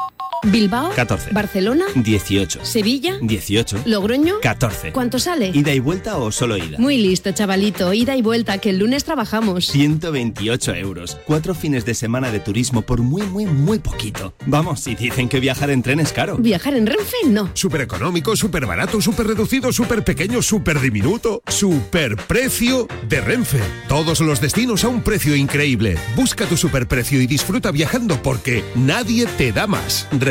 Bilbao, 14. Barcelona, 18. Sevilla, 18. Logroño. 14. ¿Cuánto sale? ¿Ida y vuelta o solo ida? Muy listo, chavalito. Ida y vuelta, que el lunes trabajamos. 128 euros. Cuatro fines de semana de turismo por muy, muy, muy poquito. Vamos, si dicen que viajar en tren es caro. Viajar en Renfe, no. Súper económico, súper barato, súper reducido, súper pequeño, súper diminuto. Súper precio de Renfe. Todos los destinos a un precio increíble. Busca tu superprecio y disfruta viajando porque nadie te da más. Renfe,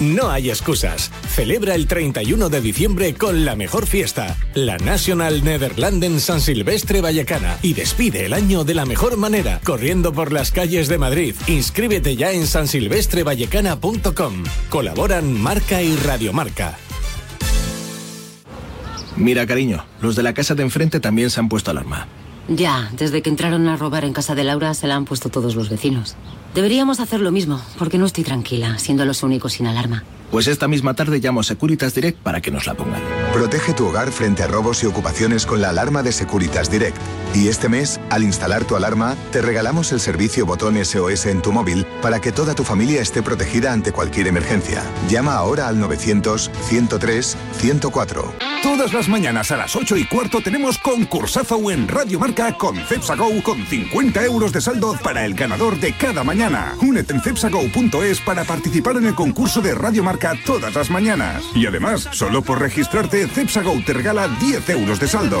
No hay excusas. Celebra el 31 de diciembre con la mejor fiesta, la National Nederlanden San Silvestre Vallecana. Y despide el año de la mejor manera, corriendo por las calles de Madrid. Inscríbete ya en sansilvestrevallecana.com. Colaboran Marca y Radiomarca. Mira, cariño, los de la casa de enfrente también se han puesto alarma. Ya, desde que entraron a robar en casa de Laura se la han puesto todos los vecinos. Deberíamos hacer lo mismo, porque no estoy tranquila, siendo los únicos sin alarma. Pues esta misma tarde llamo a Securitas Direct para que nos la pongan. Protege tu hogar frente a robos y ocupaciones con la alarma de Securitas Direct. Y este mes, al instalar tu alarma, te regalamos el servicio botón SOS en tu móvil para que toda tu familia esté protegida ante cualquier emergencia. Llama ahora al 900-103-104. Todas las mañanas a las 8 y cuarto tenemos concursazo en Radio Marca con Cepsa Go con 50 euros de saldo para el ganador de cada mañana. Únete en cepsago.es para participar en el concurso de Radio Marca todas las mañanas. Y además, solo por registrarte, Cepsa Go te regala 10 euros de saldo.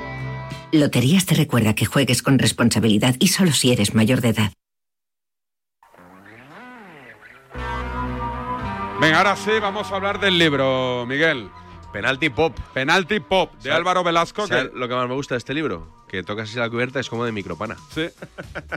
Loterías te recuerda que juegues con responsabilidad y solo si eres mayor de edad. Venga, ahora sí, vamos a hablar del libro, Miguel. Penalty Pop. Penalty Pop, de ¿Sabes- Álvaro Velasco. ¿sabes Que... lo que más me gusta de este libro? Que tocas así la cubierta es como de micropana. Sí,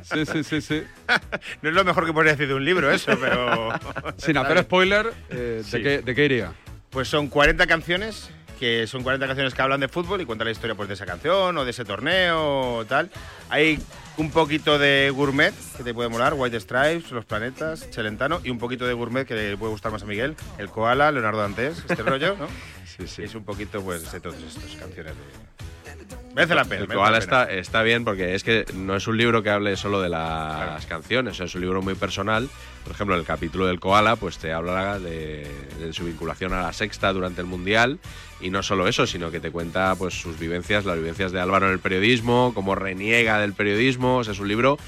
sí, sí, sí. sí. No es lo mejor que podría decir de un libro, eso, pero. Sin hacer spoiler, eh, ¿de, Sí. qué, ¿de qué iría? Pues son 40 canciones, que son 40 canciones que hablan de fútbol y cuentan la historia pues, de esa canción o de ese torneo o tal. Hay un poquito de gourmet que te puede molar, White Stripes, Los Planetas, Celentano, y un poquito de gourmet que le puede gustar más a Miguel, El Koala, Leonardo Dantes, este rollo, ¿no? Sí, sí. Es un poquito pues de todas estas canciones. De... Merece la pena. El Koala está, está bien porque es que no es un libro que hable solo de las canciones, es un libro muy personal. Por ejemplo, el capítulo del Koala pues te habla de, de su vinculación a la sexta durante el Mundial y no solo eso, sino que te cuenta pues sus vivencias, las vivencias de Álvaro en el periodismo, cómo reniega del periodismo. O sea, es un libro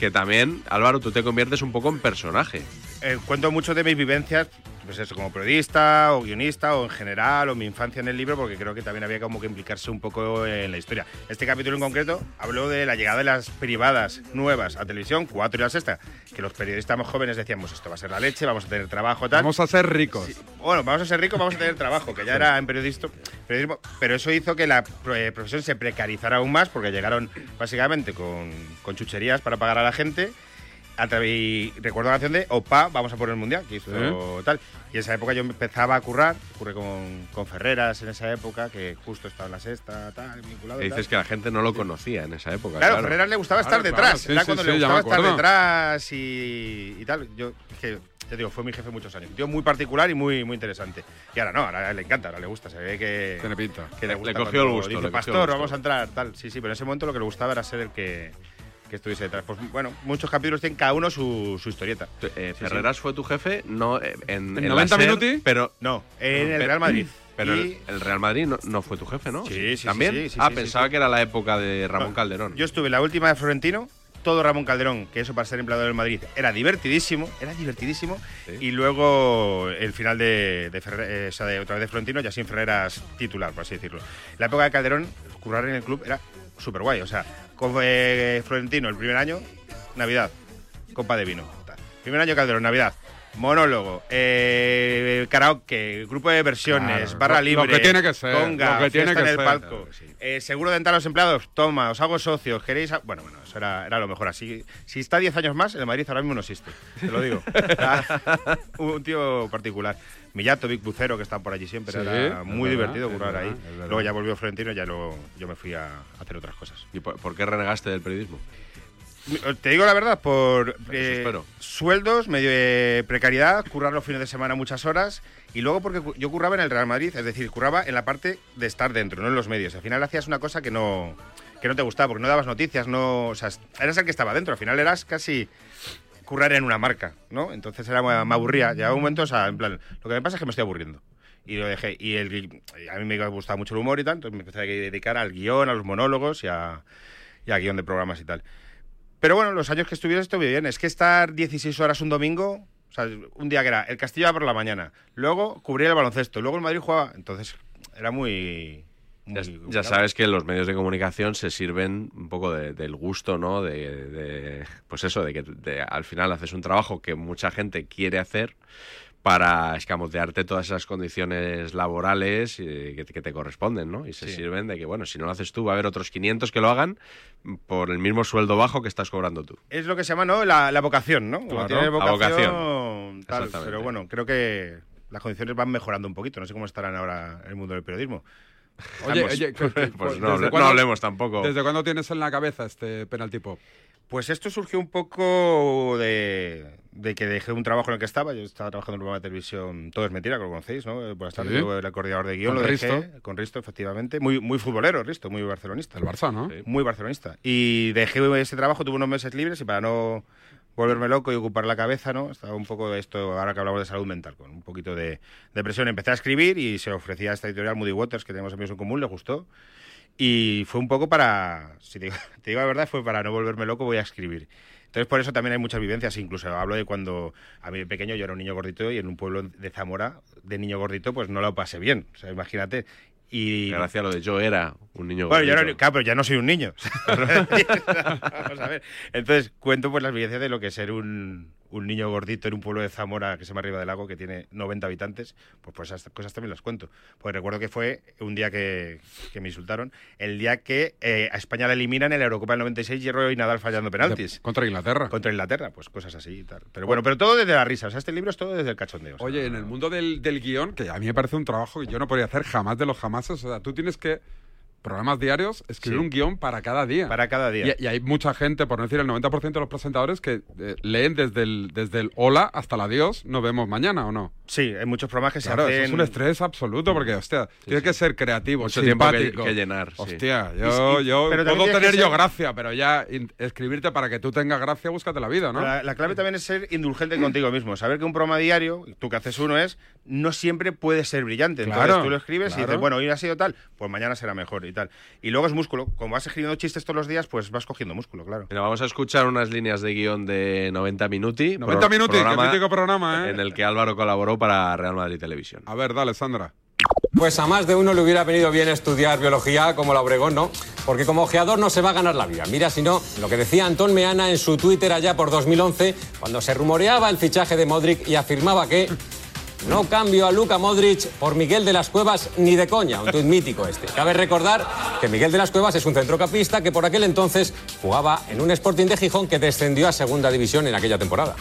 que también, Álvaro, tú te conviertes un poco en personaje. Eh, cuento mucho de mis vivencias, pues eso, como periodista o guionista o en general, o mi infancia en el libro, porque creo que también había como que implicarse un poco en la historia. Este capítulo en concreto habló de la llegada de las privadas nuevas a televisión, cuatro y la sexta, que los periodistas más jóvenes decíamos, esto va a ser la leche, vamos a tener trabajo, tal. Vamos a ser ricos. Bueno, vamos a ser ricos, vamos a tener trabajo, que ya era en periodista, periodismo, pero eso hizo que la eh, profesión se precarizara aún más, porque llegaron básicamente con, con chucherías para pagar a la gente. A y recuerdo la canción de Opa, vamos a por el mundial, que hizo tal. Y en esa época yo empezaba a currar, curré con, con Ferreras en esa época, que justo estaba en la sexta, tal, vinculado. Y tal. dices que la gente no lo conocía en esa época. Claro, Claro, Ferreras le gustaba Claro, estar claro, detrás. sí, Era sí, cuando sí, le gustaba estar detrás y, y tal. Yo, es que, te digo, fue mi jefe muchos años. Un tío muy particular y muy, muy interesante. Y ahora no, ahora le encanta, ahora le gusta. Se ve que. Tiene pinta. Que le, Le gusta cogió el gusto, Dice, le cogió el Pastor, gusto". vamos a entrar, tal. Sí, sí, pero en ese momento lo que le gustaba era ser el que, que estuviese detrás. Pues bueno, muchos capítulos tienen cada uno su, su historieta. Eh, Sí, sí. Ferreras fue tu jefe, no eh, en, ¿En en 90 la SER, minuti? pero No, en el Real Madrid. Pero Y- el, el Real Madrid no, no fue tu jefe, ¿no? Sí, sí, ¿También? sí, sí, ah, sí, pensaba sí. que era la época de Ramón Calderón. Yo estuve en la última de Florentino, todo Ramón Calderón, que eso para ser empleado del Madrid era divertidísimo, era divertidísimo. Y luego el final de, de, Ferre- eh, o sea, de otra vez de Florentino, ya sin Ferreras titular, por así decirlo. La época de Calderón, currar en el club era súper guay. O sea, con eh, Florentino el primer año, Navidad, copa de vino. tal. Primer año Calderón, Navidad. Monólogo, eh, karaoke, grupo de versiones, Claro, barra lo- lo libre, que tiene que ser, conga, lo que tiene que en el ser. palco, eh, seguro dental a los empleados, toma, os hago socios, queréis... a- Bueno, bueno, eso era, era lo mejor. Así, si está 10 años más, el Madrid ahora mismo no existe, te lo digo. Era un tío particular. Millato, Vic Bucero, que están por allí siempre, Sí, era muy verdad, divertido currar verdad, ahí. Luego ya volvió Florentino y ya lo, yo me fui a hacer otras cosas. ¿Y por, por qué renegaste del periodismo? Te digo la verdad, por eh, sueldos, medio de precariedad, currar los fines de semana muchas horas y luego porque yo curraba en el Real Madrid, es decir, curraba en la parte de estar dentro, no en los medios. Al final hacías una cosa que no, que no te gustaba, porque no dabas noticias, no, o sea, eras el que estaba dentro. Al final eras casi currar en una marca, ¿no? Entonces era me aburría. Llegaba un momento, o sea, en plan, lo que me pasa es que me estoy aburriendo. Y lo dejé. Y el, a mí me gustaba mucho el humor y tal, entonces me empecé a dedicar al guion, a los monólogos y a, y a guion de programas y tal. Pero bueno, los años que estuviera estuve bien. Es que estar 16 horas un domingo, o sea, un día que era el Castilla por la mañana, luego cubría el baloncesto, luego el Madrid jugaba, entonces era muy... muy Ya, sabes que los medios de comunicación se sirven un poco de- del gusto, ¿no? De, de- pues eso, de que de- al final haces un trabajo que mucha gente quiere hacer para escamotearte todas esas condiciones laborales eh, que, te- que te corresponden, ¿no? Y se Sí. sirven de que, bueno, si no lo haces tú, va a haber otros 500 que lo hagan por el mismo sueldo bajo que estás cobrando tú. Es lo que se llama, ¿no? La, la vocación, ¿no? Como Claro, tienes la vocación, vocación. tal. Pero bueno, creo que las condiciones van mejorando un poquito. No sé cómo estarán ahora en el mundo del periodismo. Oye, Ambos. oye, Pues ¿desde no, no hablemos tampoco. ¿Desde cuándo tienes en la cabeza este penalti pop? Pues esto surgió un poco de, de que dejé un trabajo en el que estaba. Yo estaba trabajando en un programa de televisión, todo es mentira, que lo conocéis, ¿no? Buenas tardes, Sí. el coordinador de guion, lo dejé, Risto. con Risto, efectivamente. Muy, muy futbolero, Risto, muy barcelonista. El Barça, ¿no? Muy barcelonista. Y dejé ese trabajo, tuve unos meses libres y para no volverme loco y ocupar la cabeza, ¿no? Estaba un poco esto, ahora que hablamos de salud mental, con un poquito de depresión. Empecé a escribir y se ofrecía esta editorial Moody Waters, que tenemos amigos en común, le gustó. Y fue un poco para, si te digo, te digo la verdad, fue para no volverme loco, voy a escribir. Entonces, por eso también hay muchas vivencias, incluso hablo de cuando a mí de pequeño yo era un niño gordito y en un pueblo de Zamora, de niño gordito, pues no lo pasé bien. O sea, imagínate. Y... Gracias a lo de yo era un niño Bueno, yo no, claro, pero ya no soy un niño. Vamos a ver. Entonces, cuento pues las vivencias de lo que es ser un, un niño gordito en un pueblo de Zamora que se llama Arriba del Lago, que tiene 90 habitantes, pues, pues esas cosas también las cuento. Pues recuerdo que fue un día que, que me insultaron, el día que eh, a España la eliminan en la Eurocopa del 96, Hierro y Nadal fallando penaltis. Contra Inglaterra. Contra Inglaterra, pues cosas así y tal. Pero bueno, pero todo desde la risa. O sea, este libro es todo desde el cachondeo. o sea, Oye, en el mundo del, del guion, que a mí me parece un trabajo que yo no podría hacer jamás de los jamases, o sea, tú tienes que, programas diarios, escribir Sí. un guion para cada día. Para cada día. Y, y hay mucha gente, por no decir el 90% de los presentadores, que eh, leen desde el, desde el hola hasta el adiós, nos vemos mañana o no. Sí, hay muchos programas que Claro, se hacen... es un estrés absoluto, porque, hostia, tienes que ser creativo, Mucho tiempo que- simpático. que llenar, sí. Hostia, yo, y- yo puedo tener yo ser- gracia, pero ya in- escribirte para que tú tengas gracia, búscate la vida, ¿no? La, la clave también es ser indulgente contigo mismo. Saber que un programa diario, tú que haces uno es, no siempre puede ser brillante. Entonces Claro, tú lo escribes y dices, bueno, hoy ha sido tal, pues mañana será mejor y tal. Y luego es músculo. Como vas escribiendo chistes todos los días, pues vas cogiendo músculo, claro. Mira, vamos a escuchar unas líneas de guion de 90 Minuti. 90 pro- Minuti, que programa mítico programa, ¿eh? En el que Álvaro colaboró para Real Madrid Televisión. A ver, dale, Sandra. Pues a más de uno le hubiera venido bien estudiar biología como la Obregón, ¿no? Porque como ojeador no se va a ganar la vida. Mira, si no, lo que decía Antón Meana en su Twitter allá por 2011, cuando se rumoreaba el fichaje de Modric y afirmaba que no cambio a Luca Modric por Miguel de las Cuevas ni de coña, un tuit mítico este. Cabe recordar que Miguel de las Cuevas es un centrocampista que por aquel entonces jugaba en un Sporting de Gijón que descendió a segunda división en aquella temporada.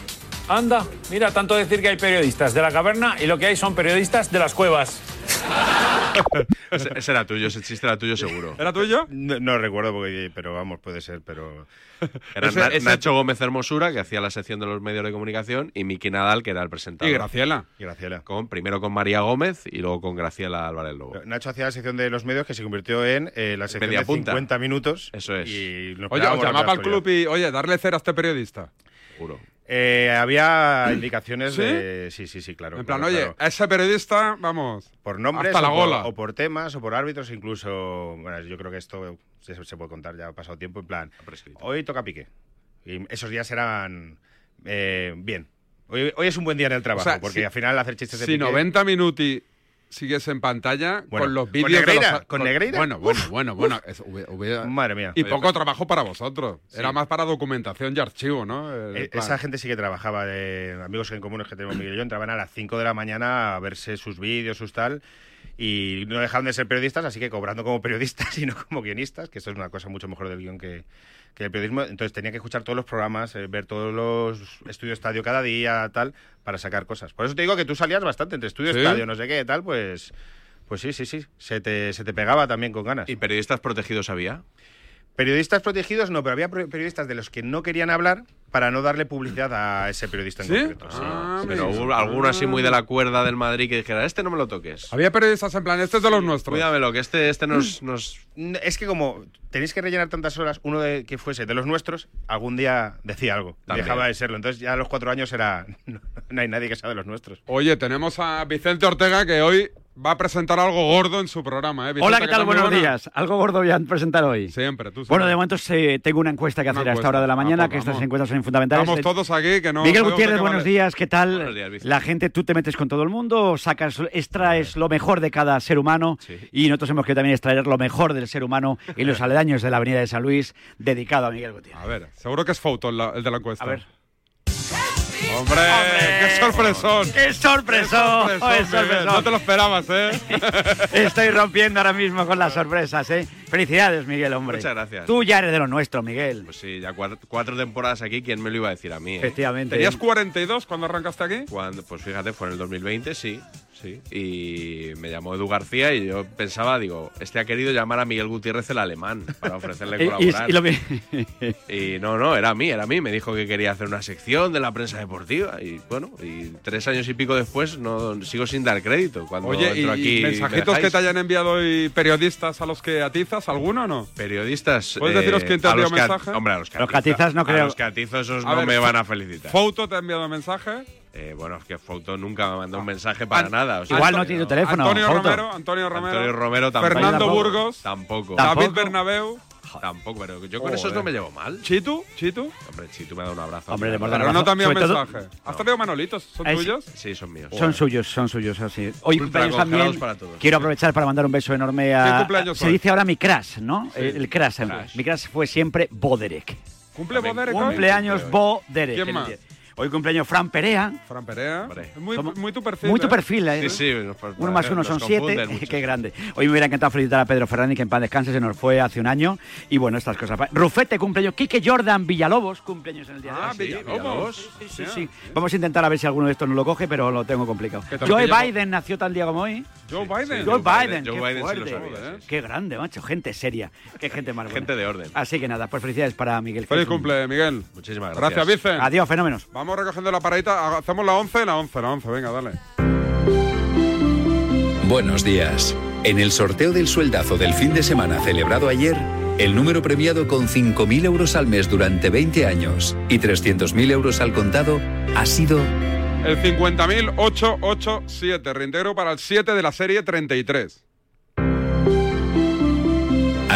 Anda, mira, tanto decir que hay periodistas de la caverna y lo que hay son periodistas de las cuevas. ese, ese era tuyo, ese chiste era tuyo seguro. ¿Era tuyo? No, no recuerdo, porque, pero vamos, puede ser, pero... Era Ese- Na- ese- Nacho Gómez Hermosura, que hacía la sección de los medios de comunicación, y Miki Nadal, que era el presentador. Y Graciela. Y Graciela. Con, primero con María Gómez y luego con Graciela Álvarez Lobo. Nacho hacía la sección de los medios que se convirtió en eh, la sección Media de punta. 50 minutos. Eso es. Y Oye, os llamaba al club y, oye, darle cera a este periodista. Seguro. Eh, había indicaciones ¿Sí? de... Sí, sí, sí, claro. En plan, claro, oye, claro. a ese periodista, vamos. Por nombres Hasta la o, por, gola. o por temas o por árbitros, incluso... Bueno, yo creo que esto se, se puede contar, ya ha pasado tiempo, en plan... Hoy toca pique. Y esos días eran... eh, bien. Hoy, hoy es un buen día en el trabajo, O sea, porque si- al final hacer chistes de Si pique... 90 minuti sigues en pantalla Bueno, con los ¿con vídeos de Negreira? los- ¿Con Negreira? Bueno, bueno, bueno, bueno. eso hubi- hubiera- Madre mía. Y poco pues- trabajo para vosotros. Era más para documentación y archivo, ¿no? El Eh, plan. Esa gente sí que trabajaba, de amigos en comunes que tenemos Miguel y yo, entraban a las 5 de la mañana a verse sus vídeos, sus tal, y no dejaban de ser periodistas, así que cobrando como periodistas y no como guionistas, que eso es una cosa mucho mejor del guion que, que el periodismo. Entonces tenía que escuchar todos los programas, eh, ver todos los estudios estadio cada día, tal, para sacar cosas. Por eso te digo que tú salías bastante entre estudio, ¿Sí? estadio, no sé qué, tal, pues... Pues sí, sí, sí, se te, se te pegaba también con ganas. ¿Y periodistas protegidos había? Periodistas protegidos no, pero había periodistas de los que no querían hablar para no darle publicidad a ese periodista en ¿Sí? concreto. sí. Ah, Pero mira. hubo alguno así muy de la cuerda del Madrid que dijera, este no me lo toques. Había periodistas en plan, este es de los nuestros. Cuídamelo, que este, este nos, nos... Mm, Es que como tenéis que rellenar tantas horas, uno de que fuese de los nuestros, algún día decía algo. También. Dejaba de serlo. Entonces ya a los cuatro años era... No, no hay nadie que sea de los nuestros. Oye, tenemos a Vicente Ortega que hoy va a presentar algo gordo en su programa. ¿eh? Vicente, Hola, ¿qué tal? Buenos buena? días. Algo gordo voy a presentar hoy. Siempre, tú Bueno, siempre. de momento tengo una encuesta que Una hacer a esta encuesta. hora de la Ah, mañana, pues que estas vamos. encuestas son fundamentales. Estamos todos aquí que no. Miguel Gutiérrez, buenos vale. días, ¿qué tal? Buenos días, Vicente. la gente, tú te metes con todo el mundo, sacas, extraes lo mejor de cada ser humano y nosotros hemos querido también extraer lo mejor del ser humano y los aledaños de la Avenida de San Luis, dedicado a Miguel Gutiérrez. A ver, seguro que es foto el, el de la encuesta. A ver. ¡Hombre! ¡Qué sorpresón! ¡Qué sorpresón! ¡Qué ¡Qué sorpresón! No te lo esperabas, ¿eh? Estoy rompiendo ahora mismo con las sorpresas, ¿eh? Felicidades, Miguel, hombre. Muchas gracias. Tú ya eres de lo nuestro, Miguel. Pues sí, ya cuatro, cuatro temporadas aquí, ¿quién me lo iba a decir a mí? eh? Efectivamente. ¿Tenías 42 cuando arrancaste aquí? Cuando, pues fíjate, fue en el 2020, sí, sí. Y me llamó Edu García y yo pensaba, digo, este ha querido llamar a Miguel Gutiérrez el alemán para ofrecerle Y- y- colaborar. y lo vi- Y no, no, era a mí, era a mí. Me dijo que quería hacer una sección de la prensa deportiva. Y bueno, y tres años y pico después no sigo sin dar crédito. Cuando Oye, ¿y, entro y aquí y me mensajitos que te hayan enviado hoy periodistas a los que atizas? ¿Alguno o no? Periodistas. ¿Puedes deciros quién te ha a los enviado que a- mensaje? Hombre, a los que Los que atizas no A creo. los que atizo esos A no ver, me van a felicitar. ¿Foto te ha enviado mensaje? Eh, bueno, es que Fouto nunca me mandó un mensaje para An- nada. o sea, Igual no tiene tu teléfono. Antonio. Romero, Antonio Romero. Antonio Romero tampoco. Fernando. Burgos. Tampoco. Tampoco. David Bernabeu. Tampoco, pero yo con esos no me llevo mal. ¿Chitu? ¿Chitu? Hombre, Chitu me ha dado un abrazo. Hombre, le hemos Pero no todo- mensaje. ¿Has traído manolitos? ¿Son Es- tuyos? Sí, son míos. Son suyos, son suyos, así. Hoy cumpleaños también. para todos. Quiero aprovechar para mandar un beso enorme a. ¿Qué cumpleaños se hoy? dice ahora mi crash, ¿no? Sí. El, el crash. Crash. Mi crash fue siempre Boderek. ¿Cumple También Boderek? Cumpleaños. Boderek. ¿Quién más? Hoy cumpleaños Fran Perea. Fran Perea. Muy, muy tu perfil. Muy tu ¿eh? perfil, ¿eh? Sí, sí, nos- Uno más uno nos son siete. Qué grande. Hoy me hubiera encantado felicitar a Pedro Fernández, que en paz descanse, se nos fue hace un año. Y bueno, estas cosas. Rufete, cumpleaños. Quique Jordan Villalobos, cumpleaños en el día de Ah, hoy. Villalobos. Sí, sí, sí. Vamos a intentar a ver si alguno de estos no lo coge, pero lo tengo complicado. ¿Qué tal Joe? Biden nació tal día como hoy. Joe Biden. Joe Biden, Joe qué Biden sí lo sabía, sí, Qué grande, macho. Gente seria. Qué gente más buena. Gente de orden. Así que nada, pues felicidades para Miguel. Feliz cumple, Miguel. Muchísimas Gracias, gracias. Vicen. Adiós, fenómenos. Vamos recogiendo la paradita. Hacemos la 11, la 11, la 11. Venga, dale. Buenos días. En el sorteo del sueldazo del fin de semana celebrado ayer, el número premiado con 5.000 euros al mes durante 20 años y 300.000 euros al contado ha sido El 50.887. Reintegro para el 7 de la serie 33.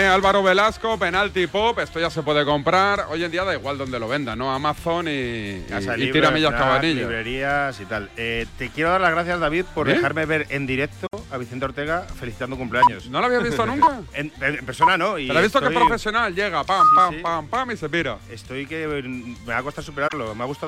¿Eh? Álvaro Velasco, Penalty Pop. Esto ya se puede comprar. Hoy en día da igual donde lo venda, ¿no? Amazon y, y, y Tiramillas Cabanillas. librerías y tal. Eh, te quiero dar las gracias, David, por dejarme ver en directo a Vicente Ortega felicitando cumpleaños. ¿No lo habías visto nunca? en, en persona no. Y Pero he visto que estoy- profesional llega, pam, pam, sí. pam, pam y se pira. Estoy que me va a costar superarlo. Me ha gustado